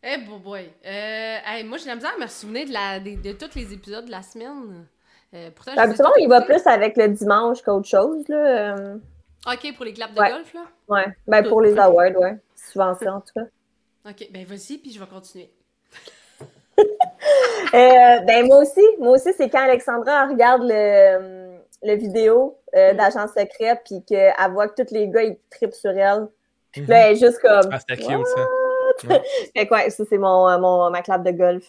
Eh, hey, boy, boy. Euh, hey, moi, j'ai la misère à me souvenir de, la, de, de, tous les épisodes de la semaine. Euh, pourtant, Habituellement, il va plus avec le dimanche qu'autre chose. Là. Euh. OK, pour les claps de ouais. golf, là? Ouais, ben pour les awards, ouais. Souvent ça, en tout cas. OK, ben vas-y, puis je vais continuer. [LAUGHS] euh, ben moi aussi, moi aussi, c'est quand Alexandra regarde le, le vidéo euh, d'agent secret, puis qu'elle voit que tous les gars, ils trippent sur elle. Puis là, elle est juste comme... Ah, c'était cute, ça. [LAUGHS] Ouais. fait que ouais, ça, c'est mon, mon, ma clap de golf.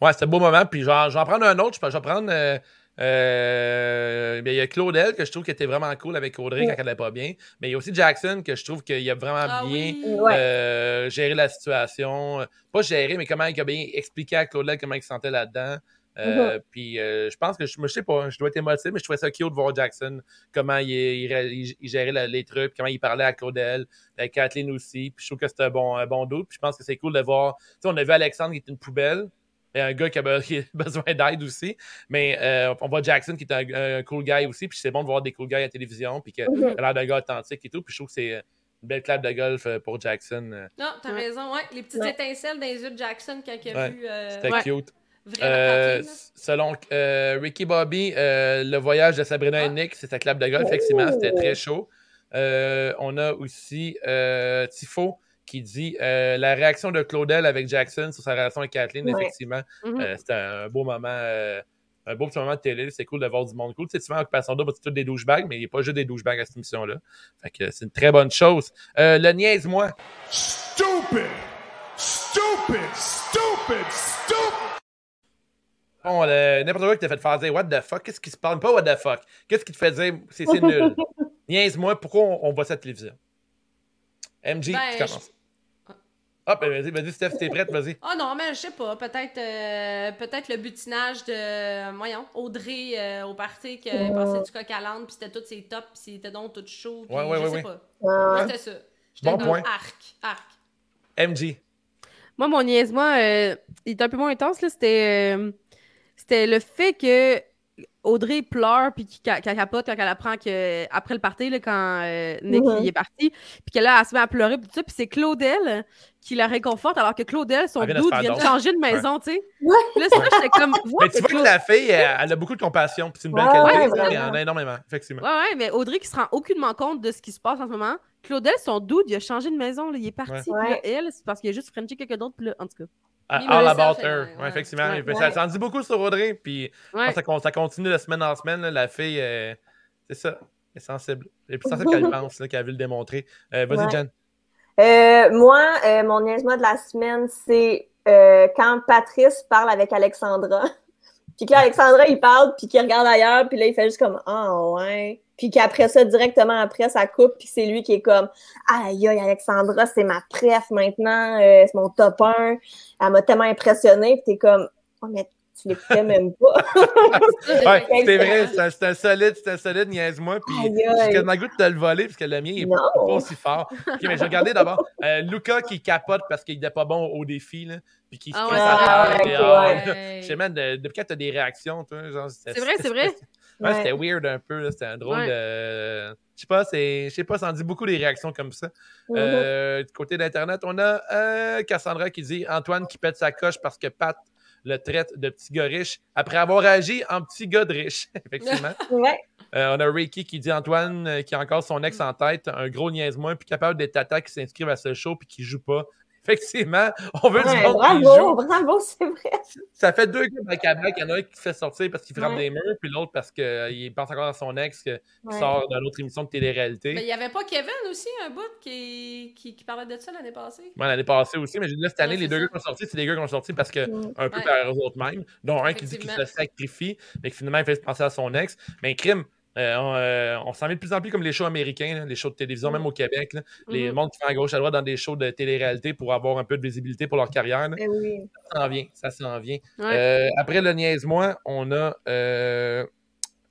Ouais, c'était un beau moment. Puis genre, je vais en prendre un autre. Je vais prendre... Euh, euh, il y a Claudel que je trouve qui était vraiment cool avec Audrey Oui. quand elle n'allait pas bien. Mais il y a aussi Jackson que je trouve qu'il a vraiment Ah bien oui. Ouais. euh, géré la situation. Pas géré, mais comment il a bien expliqué à Claudel comment il se sentait là-dedans. Euh, Puis euh, je pense que je, je sais pas, je dois être émotif, mais je trouvais ça cute de voir Jackson, comment il, il, il- il gérait la- les trucs, comment il parlait à Claudel, à Kathleen aussi. Puis je trouve que c'était un bon, un bon doute. Puis je pense que c'est cool de voir. Tu sais, on a vu Alexandre qui est une poubelle. Et un gars qui a, be- [LAUGHS] qui a besoin d'aide aussi. Mais euh, on voit Jackson qui est un, un cool guy aussi. Puis c'est bon de voir des cool guys à la télévision. Puis qu'il Mhm. a l'air d'un gars authentique et tout. Puis je trouve que c'est une belle clap de golf pour Jackson. Non, t'as Ouais. raison, ouais. Les petites Ouais. étincelles dans les yeux de Jackson quand il a Ouais. vu euh, C'était Ouais. cute. Vraiment Euh, selon euh, Ricky Bobby, euh, le voyage de Sabrina Ah. et Nick, c'est sa clap de golf. Effectivement, c'était très chaud. Euh, on a aussi euh, Tifo qui dit euh, la réaction de Claudel avec Jackson sur sa relation avec Kathleen. Ouais. Effectivement, euh, c'était un beau moment. euh, un beau petit moment de télé, c'est cool de voir du monde cool. Tu sais, souvent, Occupation Double, c'est tous des douchebags, mais il n'y a pas juste des douchebags à cette émission-là. Fait que c'est une très bonne chose. Euh, le niaise-moi. Stupid! Stupid! Stupid! Stupid! Bon, le- n'importe quoi qui t'a fait faire dire What the fuck, qu'est-ce qui se parle? Pas what the fuck. Qu'est-ce qui te fait dire c'est c'est nul? [LAUGHS] Niaise-moi, pourquoi on, on voit cette télévision? MJ, Ben, tu commences. Ah, ben vas-y, vas-y, Steph, t'es prête, vas-y. Ah non, mais je sais pas. Peut-être euh, peut-être le butinage de, voyons, Audrey euh, au party qui passé du coq à l'âne, puis c'était tous ses tops, puis c'était donc tout chaud. Puis ouais, ouais, je sais pas. Moi, c'était ça. Bon point. Arc, arc. MG. Moi, mon niaise-moi, euh, il est un peu moins intense, là. C'était, c'était le fait que Audrey pleure puis qu'elle capote quand elle apprend que après le party là, quand euh, Nick est parti puis qu'elle elle se met à pleurer puis tout ça puis c'est Claudel qui la réconforte alors que Claudel son doute vient de changer de maison tu sais. Ouais. là ça j'étais comme mais tu vois que la fille elle, a beaucoup de compassion puis c'est une belle qualité ouais, en a énormément effectivement. Ouais ouais mais Audrey qui se rend aucunement compte de ce qui se passe en ce moment Claudel son doute il a changé de maison là, il est parti puis là, elle c'est parce qu'il a juste frenché quelqu'un d'autre puis là en tout cas All About Her. Ouais, effectivement. Ça, ça en dit beaucoup sur Audrey. Puis ça, ça, continue de semaine en semaine. la fille, euh, c'est ça. Est sensible. Elle est plus sensible qu'elle [LAUGHS] pense, qu'elle a vu le démontrer. Euh, vas-y, Jen. Euh, moi, mon niaisement de la semaine, c'est quand Patrice parle avec Alexandra. [LAUGHS] puis que Alexandra, il parle, puis qu'il regarde ailleurs, puis là, il fait juste comme Ah, oh, ouais. Puis qu'après ça, directement après, ça coupe, puis c'est lui qui est comme Aïe, aïe, Alexandra, c'est ma préf maintenant, euh, c'est mon top 1. Elle m'a tellement impressionnée, puis t'es comme Oh, mais tu l'écoutais [LAUGHS] même pas. ouais, c'est vrai, c'est un solide, c'est un solide, niaise-moi. Puis j'ai quasiment goût de te le voler, parce que le mien, il est pas aussi fort. Ok, mais j'ai regardé d'abord euh, Luca qui capote parce qu'il était pas bon au défi, là. Puis qui se ah, ouais, ah, Je sais même, depuis quand t'as des réactions, toi, genre. C'est vrai, c'est vrai. Ouais, c'était weird un peu, c'était un drôle de. Je sais pas, je sais pas, ça en dit beaucoup des réactions comme ça. Mm-hmm. Euh, du côté d'Internet, on a euh, Cassandra qui dit Antoine qui pète sa coche parce que Pat le traite de petit gars riche après avoir agi en petit gars de riche, [LAUGHS] effectivement. [LAUGHS] Euh, on a Reiki qui dit Antoine qui a encore son ex en tête, un gros niaise-moi, puis capable d'être tata qui s'inscrivent à ce show puis qui joue pas. Effectivement, on veut du monde bravo, qui joue. Bravo, c'est vrai. Ça fait deux gars dans le Il y en a un qui se fait sortir parce qu'il frappe des murs, puis l'autre parce qu'il euh, pense encore à son ex qui sort d'une autre émission de télé-réalité. Mais il n'y avait pas Kevin aussi, un bout, qui, qui, qui parlait de ça l'année passée? Oui, l'année passée aussi, mais là, cette année, les deux gars qui sont sortis, c'est des gars qui sont sortis parce que, un peu par eux autres mêmes, dont un qui dit qu'il se sacrifie, mais qui finalement il fait penser à son ex. Mais crime, euh, on, euh, on s'en met de plus en plus comme les shows américains, les shows de télévision, même au Québec. Les mm-hmm. mondes qui font à gauche à droite dans des shows de télé-réalité pour avoir un peu de visibilité pour leur carrière. Eh oui. Ça s'en vient, ça s'en vient. Euh, après le niaise-moi, on a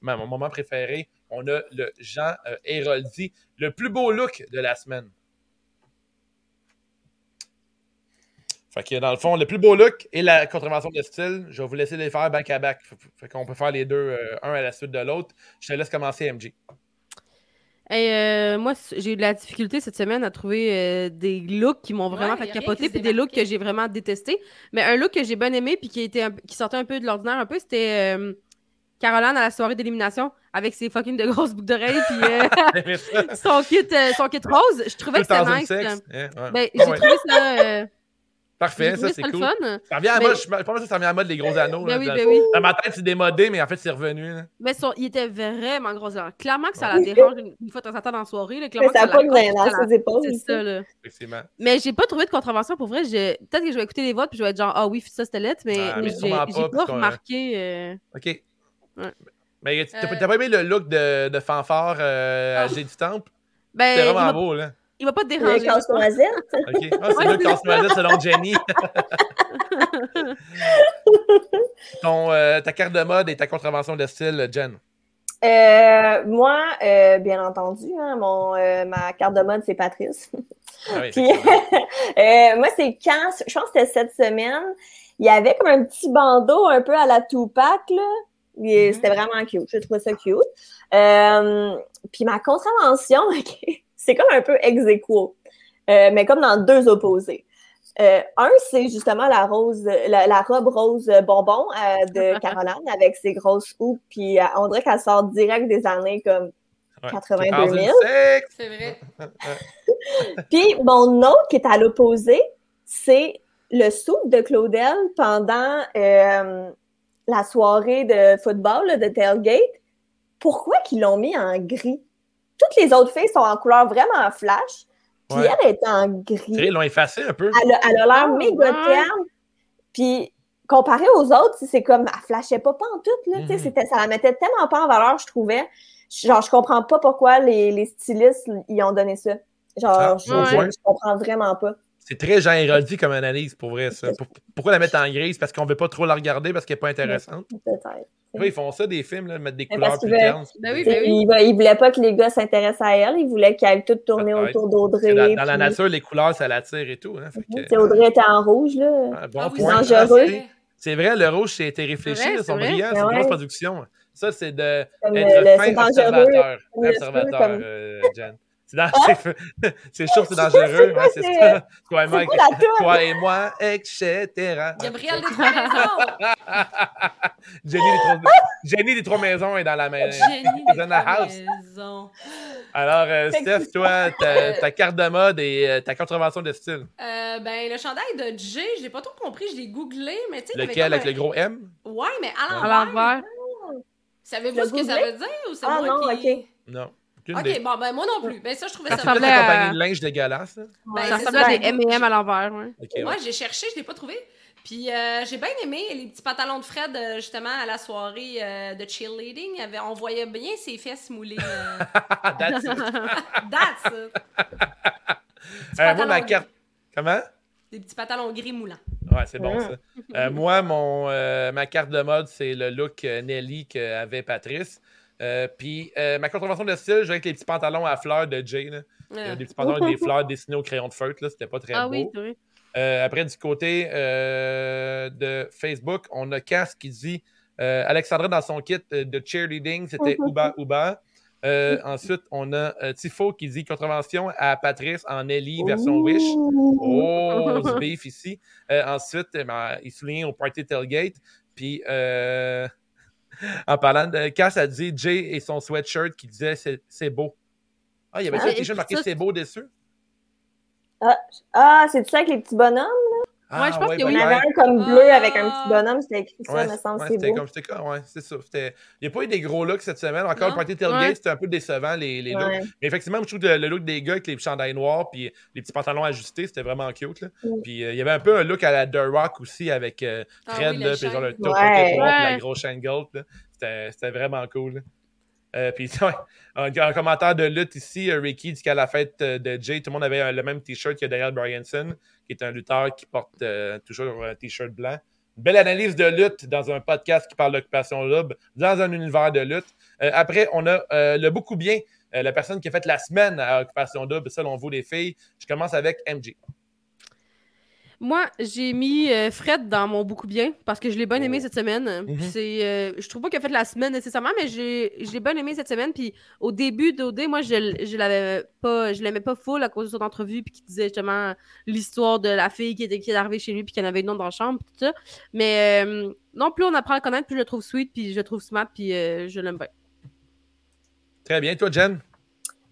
mon moment préféré, on a le Jean Héroldi, le plus beau look de la semaine. Fait que dans le fond, le plus beau look et la contravention de style, je vais vous laisser les faire back à back. Fait qu'on peut faire les deux, euh, un à la suite de l'autre. Je te laisse commencer, MJ. Euh, moi, j'ai eu de la difficulté cette semaine à trouver euh, des looks qui m'ont vraiment fait capoter, puis des looks que j'ai vraiment détestés. Mais un look que j'ai bien aimé, puis qui, était qui sortait un peu de l'ordinaire, un peu, c'était Caroline à la soirée d'élimination avec ses fucking de grosses boucles d'oreilles, puis [LAUGHS] [LAUGHS] son, kit, son kit rose. Je trouvais que c'était nice. Ben, j'ai trouvé ça. Parfait, ça c'est cool. Ça revient à mode, je pense que ça revient à mode les gros anneaux. Ben oui, ben oui. Dans ma tête, c'est démodé, mais en fait, c'est revenu. Mais son, il était vraiment gros. Clairement que ça la dérange une, fois de temps en temps dans la soirée. Là. Clairement mais ça n'a pas dans ses épaules. C'est ça, là. Mais j'ai pas trouvé de contravention pour vrai. Peut-être que je vais écouter les votes puis je vais être genre, ah oui, ça c'était lettre, mais, ah, mais j'ai pas, remarqué. Euh... OK. Ouais. Mais t'as euh... pas aimé le look de, de fanfare euh, oh. J'ai du temple? Ben, C'était vraiment beau, là. Il va pas te déranger. Le casse-noisette. OK. Ah, c'est [LAUGHS] le casse-noisette selon Jenny. [LAUGHS] Ton, euh, ta carte de mode et ta contravention de style, Jen? Euh, moi, euh, bien entendu, hein, mon, euh, ma carte de mode, c'est Patrice. Ah oui, Puis, [LAUGHS] euh, moi, c'est quand, je pense que c'était cette semaine, il y avait comme un petit bandeau un peu à la Tupac, là. Mm-hmm. C'était vraiment cute. Je trouvais ça cute. puis ma contravention, OK c'est comme un peu ex aequo, euh, mais comme dans deux opposés. Euh, un, c'est justement la rose, la, robe rose bonbon euh, de [LAUGHS] Caroline avec ses grosses houppes, puis on dirait qu'elle sort direct des années comme 82 000. C'est vrai. [LAUGHS] puis mon autre qui est à l'opposé, c'est le soupe de Claudel pendant la soirée de football de Tailgate. Pourquoi qu'ils l'ont mis en gris? Toutes les autres filles sont en couleur vraiment flash. Puis elle est en gris. Ils l'ont effacé un peu. Elle a, l'air oh, méga terne. Puis comparé aux autres, c'est comme elle flashait pas, pas en tout. Là, mm Ça la mettait tellement pas en valeur, je trouvais. Genre, je comprends pas pourquoi les, les stylistes y ont donné ça. Genre, ah, je, comprends vraiment pas. C'est très Jean Héroldi comme analyse, pour vrai, ça. pourquoi la mettre en grise? Parce qu'on veut pas trop la regarder parce qu'elle est pas intéressante. Peut-être. Ils font ça, des films, là, mettre des couleurs plus Ben oui, ben oui. Ils, voulaient pas que les gars s'intéressent à elle. Ils voulaient qu'elle tout tourner autour d'Audrey. Dans, la nature, les couleurs, ça l'attire et tout. Hein, mhm. Audrey était en rouge, là. Ah, bon point. dangereux. C'est vrai, le rouge, c'était réfléchi, ils sont brillants, c'est une grosse production. Ça, c'est de être fin observateur, observateur, euh, Jen. [LAUGHS] C'est chaud, c'est [LAUGHS] dangereux. c'est ça. [LAUGHS] Toi et, moi, toi et moi, etc. Gabriel des trois maisons. Jenny, des trois... Jenny des trois maisons est dans la maison. Jenny des trois maisons. Alors, euh, Steph, toi, ta, ta, carte de mode et euh, ta contravention de style. Euh, ben, le chandail de Jay, je l'ai pas trop compris, je l'ai googlé, mais tu sais. Lequel, avec le gros M? Ouais, mais à l'envers. Savez-vous ce que ça veut dire ou c'est ah, moi non, qui... ok. Non. Ok, bon, ben moi non plus. Ben ça, je trouvais ça... Ça ressemblait à... de linge dégueulasse. Ben, ça ressemblait à des M&M à l'envers, ouais. Moi, j'ai cherché, je l'ai pas trouvé. Puis euh, j'ai bien aimé les petits pantalons de Fred, euh, justement, à la soirée euh, de cheerleading. On voyait bien ses fesses moulées. [LAUGHS] That's it. [LAUGHS] That's it. moi, ma carte... Comment? Des petits pantalons gris moulants. Ouais, c'est bon, ça. moi, mon, ma carte de mode, c'est le look Nelly qu'avait Patrice. Euh, puis euh, ma contravention de style, j'ai avec les petits pantalons à fleurs de Jay. Là. Des petits pantalons avec des [LAUGHS] fleurs dessinées au crayon de feutre. C'était pas très ah, beau. Oui, euh, après, du côté de Facebook, on a Cass qui dit Alexandra dans son kit de cheerleading, c'était Uba Uba. ensuite, on a Tifo qui dit contravention à Patrice en Ellie version Wish. Oh, [LAUGHS] du beef ici. ensuite, il souligne au Party Tailgate. Puis [LAUGHS] en parlant de. Cass a dit Jay et son sweatshirt qui disait c'est beau. Ah, il y avait ah, un t-shirt marqué c'est beau dessus? Ah, ah c'est ça avec les petits bonhommes, Ah, ouais, je pense qu'il y en avait un comme bleu avec un petit bonhomme, c'était écrit ça, ouais, me semble, ouais, c'est beau. Comme, comme, ouais, c'est ça. Il n'y a pas eu des gros looks cette semaine. Encore, le party tailgate, c'était un peu décevant, les, les looks. Mais effectivement, je trouve que le look des gars avec les chandails noirs puis les petits pantalons ajustés, c'était vraiment cute. Là. Mm. Puis euh, il y avait un peu un look à la The Rock aussi avec euh, ah Fred, là, puis genre le top ouais. la grosse chaîne gold. C'était vraiment cool. Euh, puis, [LAUGHS] un, commentaire de lutte ici, Ricky dit qu'à la fête de Jay, tout le monde avait le même t-shirt que Daniel Bryanson qui est un lutteur qui porte euh, toujours un t-shirt blanc. belle analyse de lutte dans un podcast qui parle d'occupation double, dans un univers de lutte. Euh, après, on a euh, le beaucoup bien, la personne qui a fait la semaine à Occupation double, selon vous les filles. Je commence avec MJ. Moi, j'ai mis euh, Fred dans mon beaucoup bien parce que je l'ai bien aimé oh. cette semaine. Mhm. c'est, euh, je trouve pas qu'il a fait la semaine nécessairement, mais j'ai, je l'ai bien aimé cette semaine. Puis au début d'OD, moi, je, je l'avais pas, je l'aimais pas full à cause de son entrevue, puis qui disait justement l'histoire de la fille qui, était, qui est arrivée chez lui, puis qu'il y en avait une autre dans la chambre, tout ça. Mais euh, non, plus on apprend à le connaître, plus je le trouve sweet, puis je le trouve smart, puis je l'aime bien. Très bien. Toi, Jen?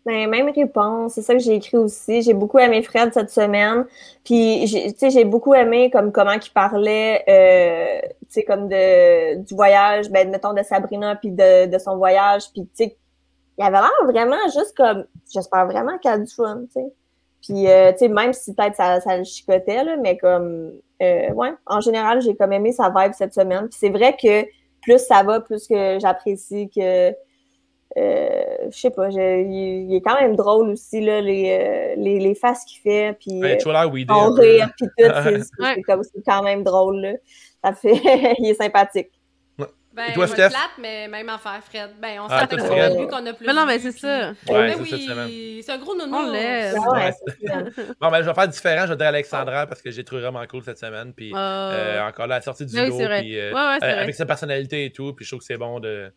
Ben, même réponse, c'est ça que j'ai écrit aussi. J'ai beaucoup aimé Fred cette semaine. Puis, j'ai beaucoup aimé comme comment il parlait, euh, tu sais, comme de, du voyage, ben, mettons, de Sabrina, puis de, de son voyage. Puis, tu sais, il avait l'air vraiment juste comme, j'espère vraiment qu'elle a du fun, tu sais. Puis, euh, tu sais, même si peut-être ça, ça le chicotait, là, mais comme, euh, ouais, en général, j'ai comme aimé sa vibe cette semaine. Puis c'est vrai que plus ça va, plus que j'apprécie que je sais pas, il, est quand même drôle aussi, là, les, euh, les, les faces qu'il fait, puis ouais, euh, rire, puis tout, c'est [LAUGHS] comme quand même drôle, là. Ça fait, [LAUGHS] il est sympathique. Ben, Et toi, Steph? plate, mais même affaire, Fred. Ben, on ah, s'entend que qu'on a plus. Mais non, mais c'est ça. Ouais, ben oui, c'est un gros nono. On l'aime. Ouais, bon, ben, je vais faire différent. Je vais dire Alexandra parce que j'ai trouvé vraiment cool cette semaine. Puis, euh, encore là, la sortie du dos, puis, euh, avec sa personnalité et tout. Puis, je trouve que c'est bon de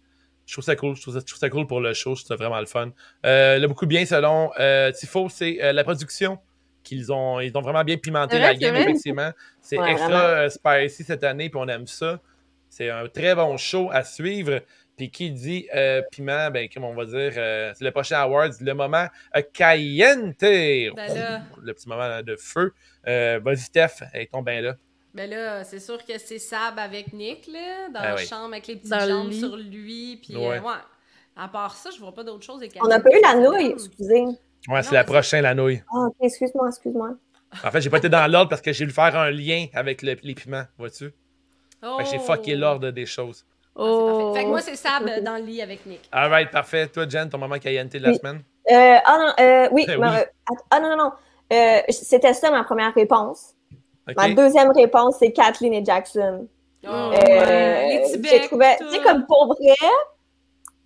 je trouve ça cool. Je trouve ça, cool pour le show. Je trouve ça vraiment le fun. Euh, le beaucoup bien, selon euh, Tifo, c'est euh, la production qu'ils ont. Ils ont vraiment bien pimenté la game, effectivement. C'est extra euh, spicy cette année, puis on aime ça. C'est un très bon show à suivre. Puis qui dit piment, ben, comme on va dire, c'est le prochain Awards, le moment caliente. Ben le petit moment de feu. Vas-y, Steph, elle tombe bien là. Ben là, c'est sûr que c'est Sab avec Nick, là, dans ben la chambre, avec les petites jambes sur lui. Puis, ouais. Euh, à part ça, je vois pas d'autre chose. On n'a pas eu la nouille, excusez. Ouais, c'est la prochaine, la nouille. Ah, ok, excuse-moi, excuse-moi. En fait, j'ai pas été dans l'ordre parce que j'ai voulu faire un lien avec le, les piments, vois-tu? Oh. j'ai fucké l'ordre des choses. Oh. fait que moi, c'est Sab dans le lit avec Nick. Alright, parfait. Toi, Jen, ton moment KNT de la semaine? Euh, ah non, euh, oui. [LAUGHS] oui. ah non, non, non. Euh, c'était ça ma première réponse. Ma deuxième réponse, c'est Kathleen et Jackson. Oh, euh, les Tibets. Tu sais, comme pour vrai,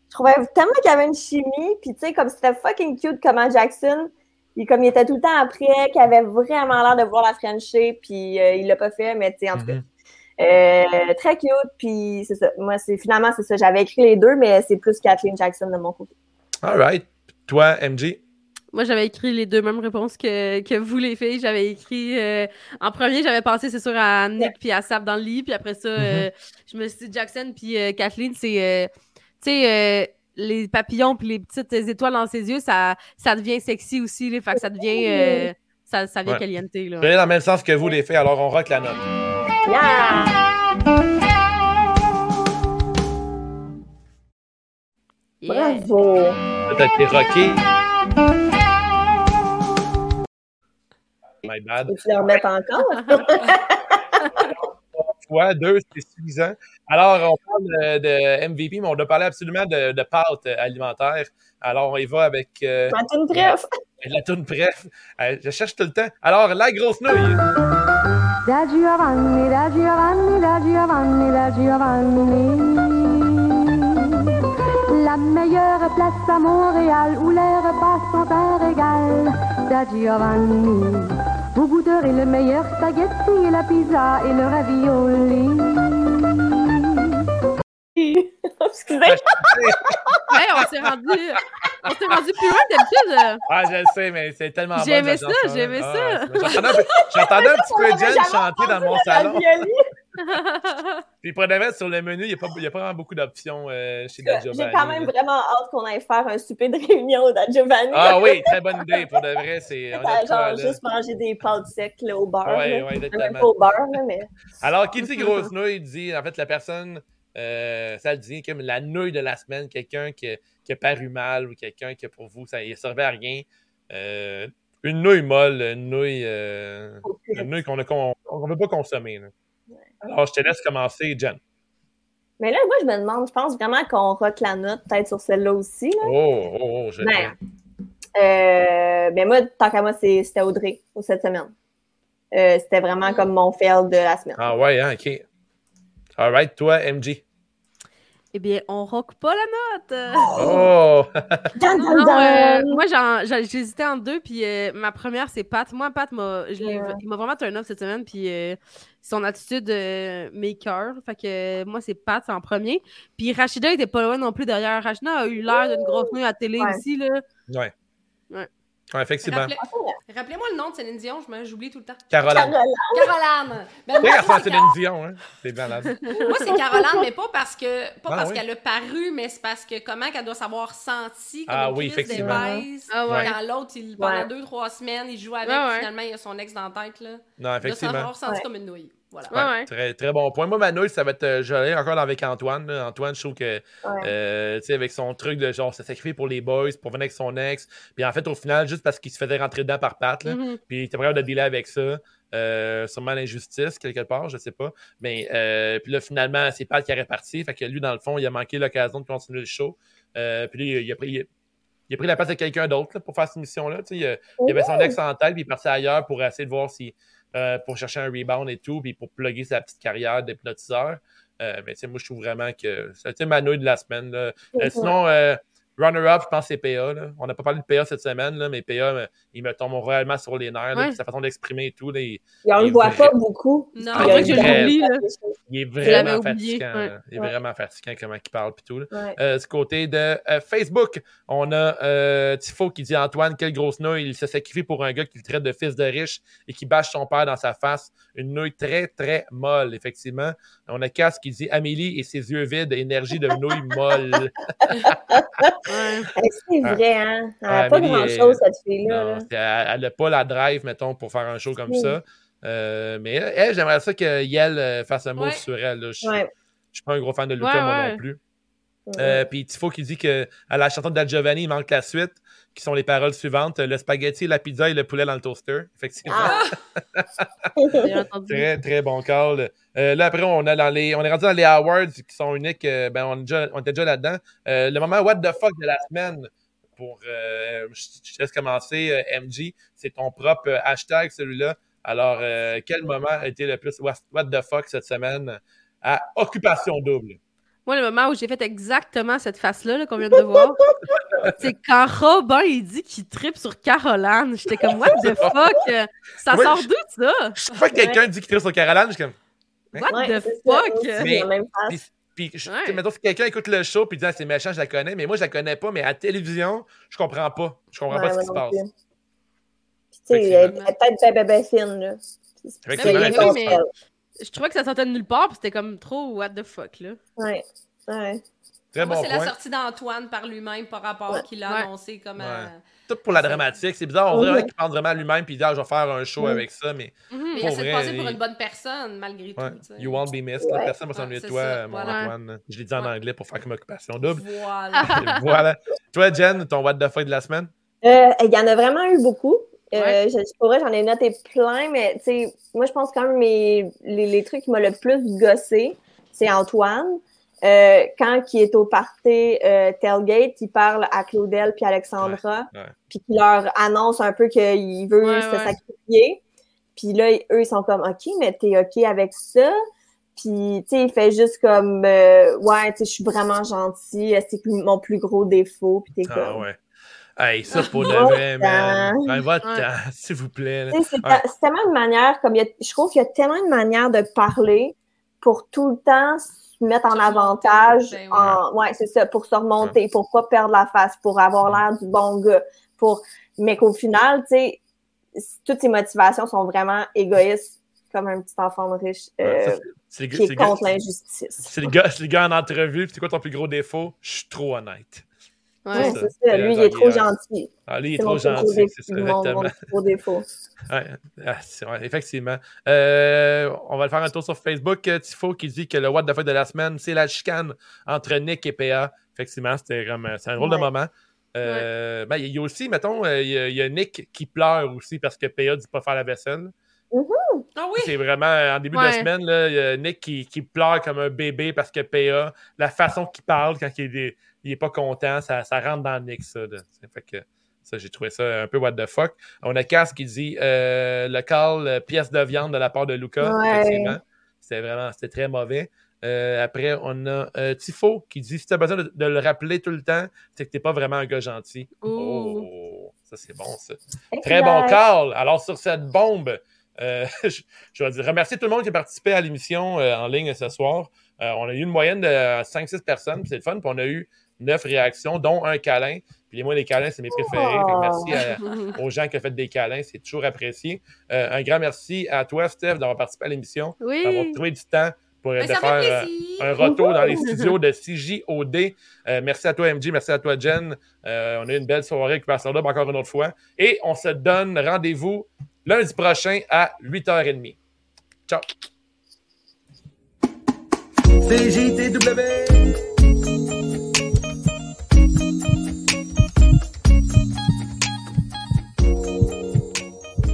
je trouvais tellement qu'il y avait une chimie, puis tu sais, comme c'était fucking cute comment Jackson, il, comme il était tout le temps après, qu'il avait vraiment l'air de voir la Frenchie, puis euh, il l'a pas fait, mais tu sais, en tout cas. Mm-hmm. Euh, très cute, puis c'est ça. Moi, c'est finalement, c'est ça. J'avais écrit les deux, mais c'est plus Kathleen Jackson de mon côté. All right. Toi, MJ? Moi, j'avais écrit les deux mêmes réponses que, que vous, les filles. J'avais écrit. Euh, en premier, j'avais pensé, c'est sûr, à Nick puis à Sap dans le lit. Puis après ça, mm-hmm. je me suis dit Jackson puis Kathleen, c'est tu sais, euh, les papillons puis les petites étoiles dans ses yeux, ça, ça devient sexy aussi. Là, fait que ça devient, euh, ça, ça devient caliente. Là. Dans le même sens que vous, les filles, alors on rock la note. Yeah! Bravo! Ça a été rocké. My bad. Tu le remettre encore? [LAUGHS] fois. Deux, c'est suffisant. Alors, on parle de, MVP, mais on doit parler absolument de, de pâtes alimentaires. Alors, on y va avec. Euh, la toune bref. la toune bref. Euh, je cherche tout le temps. Alors, la grosse nouille. Da Giovanni, da Giovanni, da Giovanni, da Giovanni. La meilleure place à Montréal où les repas sont un régal. Da Giovanni. Vous goûterez le meilleur spaghetti et la pizza et le ravioli. [LAUGHS] Excusez. hey, on s'est rendu, on s'est rendu plus loin d'habitude. Ah, je le sais, mais c'est tellement bon. J'ai aimé ça, j'ai aimé ça. J'entendais un petit peu Jen [LAUGHS] chanter dans mon salon. Puis pour de sur le menu, il n'y a, pas, a pas vraiment beaucoup d'options euh, chez Da Giovanni. J'ai quand même vraiment hâte qu'on aille faire un souper de réunion au Da Giovanni. Ah oui, très bonne idée. Pour de vrai, c'est. Genre, juste manger des pâtes secs au beurre. Oui, oui, exactement. Pas au beurre, mais. Alors, qui [LAUGHS] dit grosse nouille dit, en fait, la personne, euh, ça le dit, comme la nouille de la semaine, quelqu'un qui, qui a paru mal ou quelqu'un qui, pour vous, ça ne servait à rien. Euh, une nouille molle, une nouille, une nouille qu'on ne veut pas consommer. Là. Alors, je te laisse commencer, Jen. Mais là, moi, je me demande, je pense vraiment qu'on rote la note, peut-être sur celle-là aussi. Là. Oh, oh, oh, j'ai ben, euh, ben moi, tant qu'à moi, c'était Audrey, pour cette semaine. Euh, c'était vraiment comme mon fail de la semaine. Ah ouais, hein, OK. All right, toi, MJ. Eh bien, on rock pas la note. Oh! [LAUGHS] euh, moi, j'hésitais en deux, puis euh, ma première, c'est Pat. Moi, Pat, m'a, il m'a vraiment un off cette semaine, puis euh, son attitude euh, maker. Fait que moi, c'est Pat en premier. Puis Rachida était pas loin non plus derrière. Rachida a eu l'air d'une grosse nuit à télé aussi, là. Ouais. Ouais. Effectivement. Rappelez-moi le nom de Céline Dion, j'oublie tout le temps. Caroline. Caroline. Ben, moi, c'est Céline Dion, hein? C'est malade. moi, c'est Caroline, mais pas parce que pas ah parce qu'elle a paru, mais c'est parce que comment qu'elle doit s'avoir senti comme ah, une oui, effectivement. ah, ouais. Quand l'autre, pendant deux, trois semaines, il joue avec, finalement, il a son ex dans la tête. Là. Non, effectivement. Il doit s'avoir senti comme une nouille. Voilà. Très, très bon point. Moi, ma nouille, ça va être. Euh, J'allais encore avec Antoine. Antoine, je trouve que, euh, tu sais, avec son truc de genre, ça sacrifie pour les boys, pour venir avec son ex. Puis en fait, au final, juste parce qu'il se faisait rentrer dedans par Pat, là, mm-hmm. puis il était prêt de dealer avec ça. Euh, sûrement l'injustice, quelque part, je sais pas. Mais euh, puis là, finalement, c'est Pat qui est réparti. Fait que lui, dans le fond, il a manqué l'occasion de continuer le show. Euh, puis lui, il a pris. Il a pris la place de quelqu'un d'autre pour faire cette mission-là. Il, il avait son ex en tête, puis il est parti ailleurs pour essayer de voir si euh, pour chercher un rebound et tout, puis pour plugger sa petite carrière d'hypnotiseur. Euh, mais moi, je trouve vraiment que c'était ma nouille de la semaine. Là. Euh, sinon, Runner-up, je pense c'est PA. Là. On n'a pas parlé de PA cette semaine, là, mais PA, euh, il me tombe réellement sur les nerfs. Là, sa façon d'exprimer et tout. Là, il, on ne le voit pas beaucoup. Non, il, est, vraiment, il est vraiment fatigant. Il est vraiment fatigant comment il parle. Puis tout, euh, ce côté de euh, Facebook, on a Tifo qui dit Antoine, quelle grosse nouille. Il se sacrifie pour un gars qui le traite de fils de riche et qui bâche son père dans sa face. Une nouille très, très molle, effectivement. On a Cass qui dit Amélie et ses yeux vides, énergie de nouille molle. [LAUGHS] C'est vrai, hein? Elle n'a pas grand-chose, cette fille-là. Elle n'a pas la drive, mettons, pour faire un show comme ça. Euh, mais elle, j'aimerais ça que Yel euh, fasse un mot sur elle. Je ne suis pas un gros fan de Lucas, moi non plus. Euh, puis Tifo qui dit que à la chanson de Giovanni, il manque la suite, qui sont les paroles suivantes le spaghetti, la pizza et le poulet dans le toaster. Effectivement. Ah! [LAUGHS] très, très bon call. Euh, là, après, on, a dans les, on est rendu dans les awards qui sont uniques. Euh, ben, on, déjà, on était déjà là-dedans. le moment What the fuck de la semaine. pour. je, te laisse commencer, MG. C'est ton propre hashtag, celui-là. Alors, quel moment a été le plus what the fuck cette semaine à Occupation Double? Moi, le moment où j'ai fait exactement cette face-là qu'on vient de voir, [LAUGHS] c'est quand Robin il dit qu'il tripe sur Caroline. J'étais comme, what the fuck? Ça sort d'où ça? Je sais pas que quelqu'un dit qu'il tripe sur Caroline, je suis comme. Hein? What the fuck? Mais, puis, puis mettons, si quelqu'un écoute le show puis dit ah, c'est méchant, je la connais, mais moi je la connais pas, mais à la télévision, je comprends pas. Je comprends pas ce qui se passe. Puis tu sais, elle est peut-être bébé fine, là. Mais, je trouvais que ça sortait de nulle part, puis c'était comme trop what the fuck, là. Ouais, ouais. Très Moi, bon c'est la sortie d'Antoine par lui-même par rapport ouais. qu'il a annoncé comme. Euh... Tout pour la dramatique. C'est bizarre. On dirait qu'il pense vraiment à lui-même puis il dit ah, je vais faire un show avec ça. Mais, mm -hmm. mais il essaie de passer pour une bonne personne malgré tout. You won't be missed. La personne va s'ennuyer de toi, mon Antoine. Je l'ai dit en anglais pour faire comme occupation double. Voilà. [LAUGHS] voilà. Toi, Jen, ton what the fuck de la semaine? Euh, il y en a vraiment eu beaucoup. Euh, pour vrai, j'en ai noté plein, mais tu sais, moi, je pense quand même mes, les, les trucs qui m'ont le plus gossé, c'est Antoine. Euh, quand il est au party euh, Tailgate, il parle à Claudel puis Alexandra, puis il leur annonce un peu qu'il veut se sacrifier. Puis là, eux, ils sont comme, OK, mais t'es OK avec ça? Puis, tu sais, il fait juste comme, euh, ouais, tu sais, je suis vraiment gentil, c'est mon plus gros défaut. Puis t'es ah, ouais. Hey, ça pour de vrai, man. Ben, votre temps, [LAUGHS] s'il vous plaît. C'est tellement une manière, comme il y a, je trouve qu'il y a tellement de manières de parler pour tout le temps se mettre en avantage. Ben en, ouais, c'est ça, pour se remonter, pour pas perdre la face, pour avoir l'air du bon gars. Pour, mais qu'au final, tu sais, toutes ces motivations sont vraiment égoïstes, comme un petit enfant de riche euh, qui est contre l'injustice. C'est le, gars, le gars en entrevue, c'est quoi ton plus gros défaut? Je suis trop honnête. Ouais, c'est ça. Lui, il est trop gentil. Ah, lui, il est, trop gentil, c'est ça, exactement. Mon défaut. [LAUGHS] Ouais, ah, effectivement. Euh, on va le faire un tour sur Facebook. Euh, Tifo qui dit que le What the fuck de la semaine, c'est la chicane entre Nick et PA. Effectivement, c'était comme c'est un drôle de moment. Euh, ben, il y a aussi, mettons, il y, a Nick qui pleure aussi parce que PA dit pas faire la vaisselle. Mm-hmm. Ah oui. C'est vraiment, en début de semaine, là, y a Nick qui, qui, pleure comme un bébé parce que PA, la façon qu'il parle quand il est, il est pas content, ça, ça rentre dans Nick, ça. Fait que ça, j'ai trouvé ça un peu what the fuck. On a Cass qui dit euh, le call pièce de viande de la part de Luca. Effectivement. C'était vraiment, c'était très mauvais. Euh, après, on a euh, Tifo qui dit si tu as besoin de, le rappeler tout le temps, c'est que tu n'es pas vraiment un gars gentil. Oh, ça c'est bon, ça. Très bon call. Alors, sur cette bombe, [LAUGHS] je, je, vais dire, remercier tout le monde qui a participé à l'émission en ligne ce soir. on a eu une moyenne de 5-6 personnes, c'est le fun. Puis on a eu neuf réactions, dont un câlin. Puis moi, les câlins, c'est mes préférés. merci aux gens qui ont fait des câlins, c'est toujours apprécié. Euh, un grand merci à toi, Steph, d'avoir participé à l'émission, oui. d'avoir trouvé du temps pour ben, faire euh, un retour dans les studios de CJOD. Euh, merci à toi, MJ. Merci à toi, Jen. on a eu une belle soirée avec Pastor encore une autre fois. Et on se donne rendez-vous lundi prochain à 8h30. Ciao. CJTW.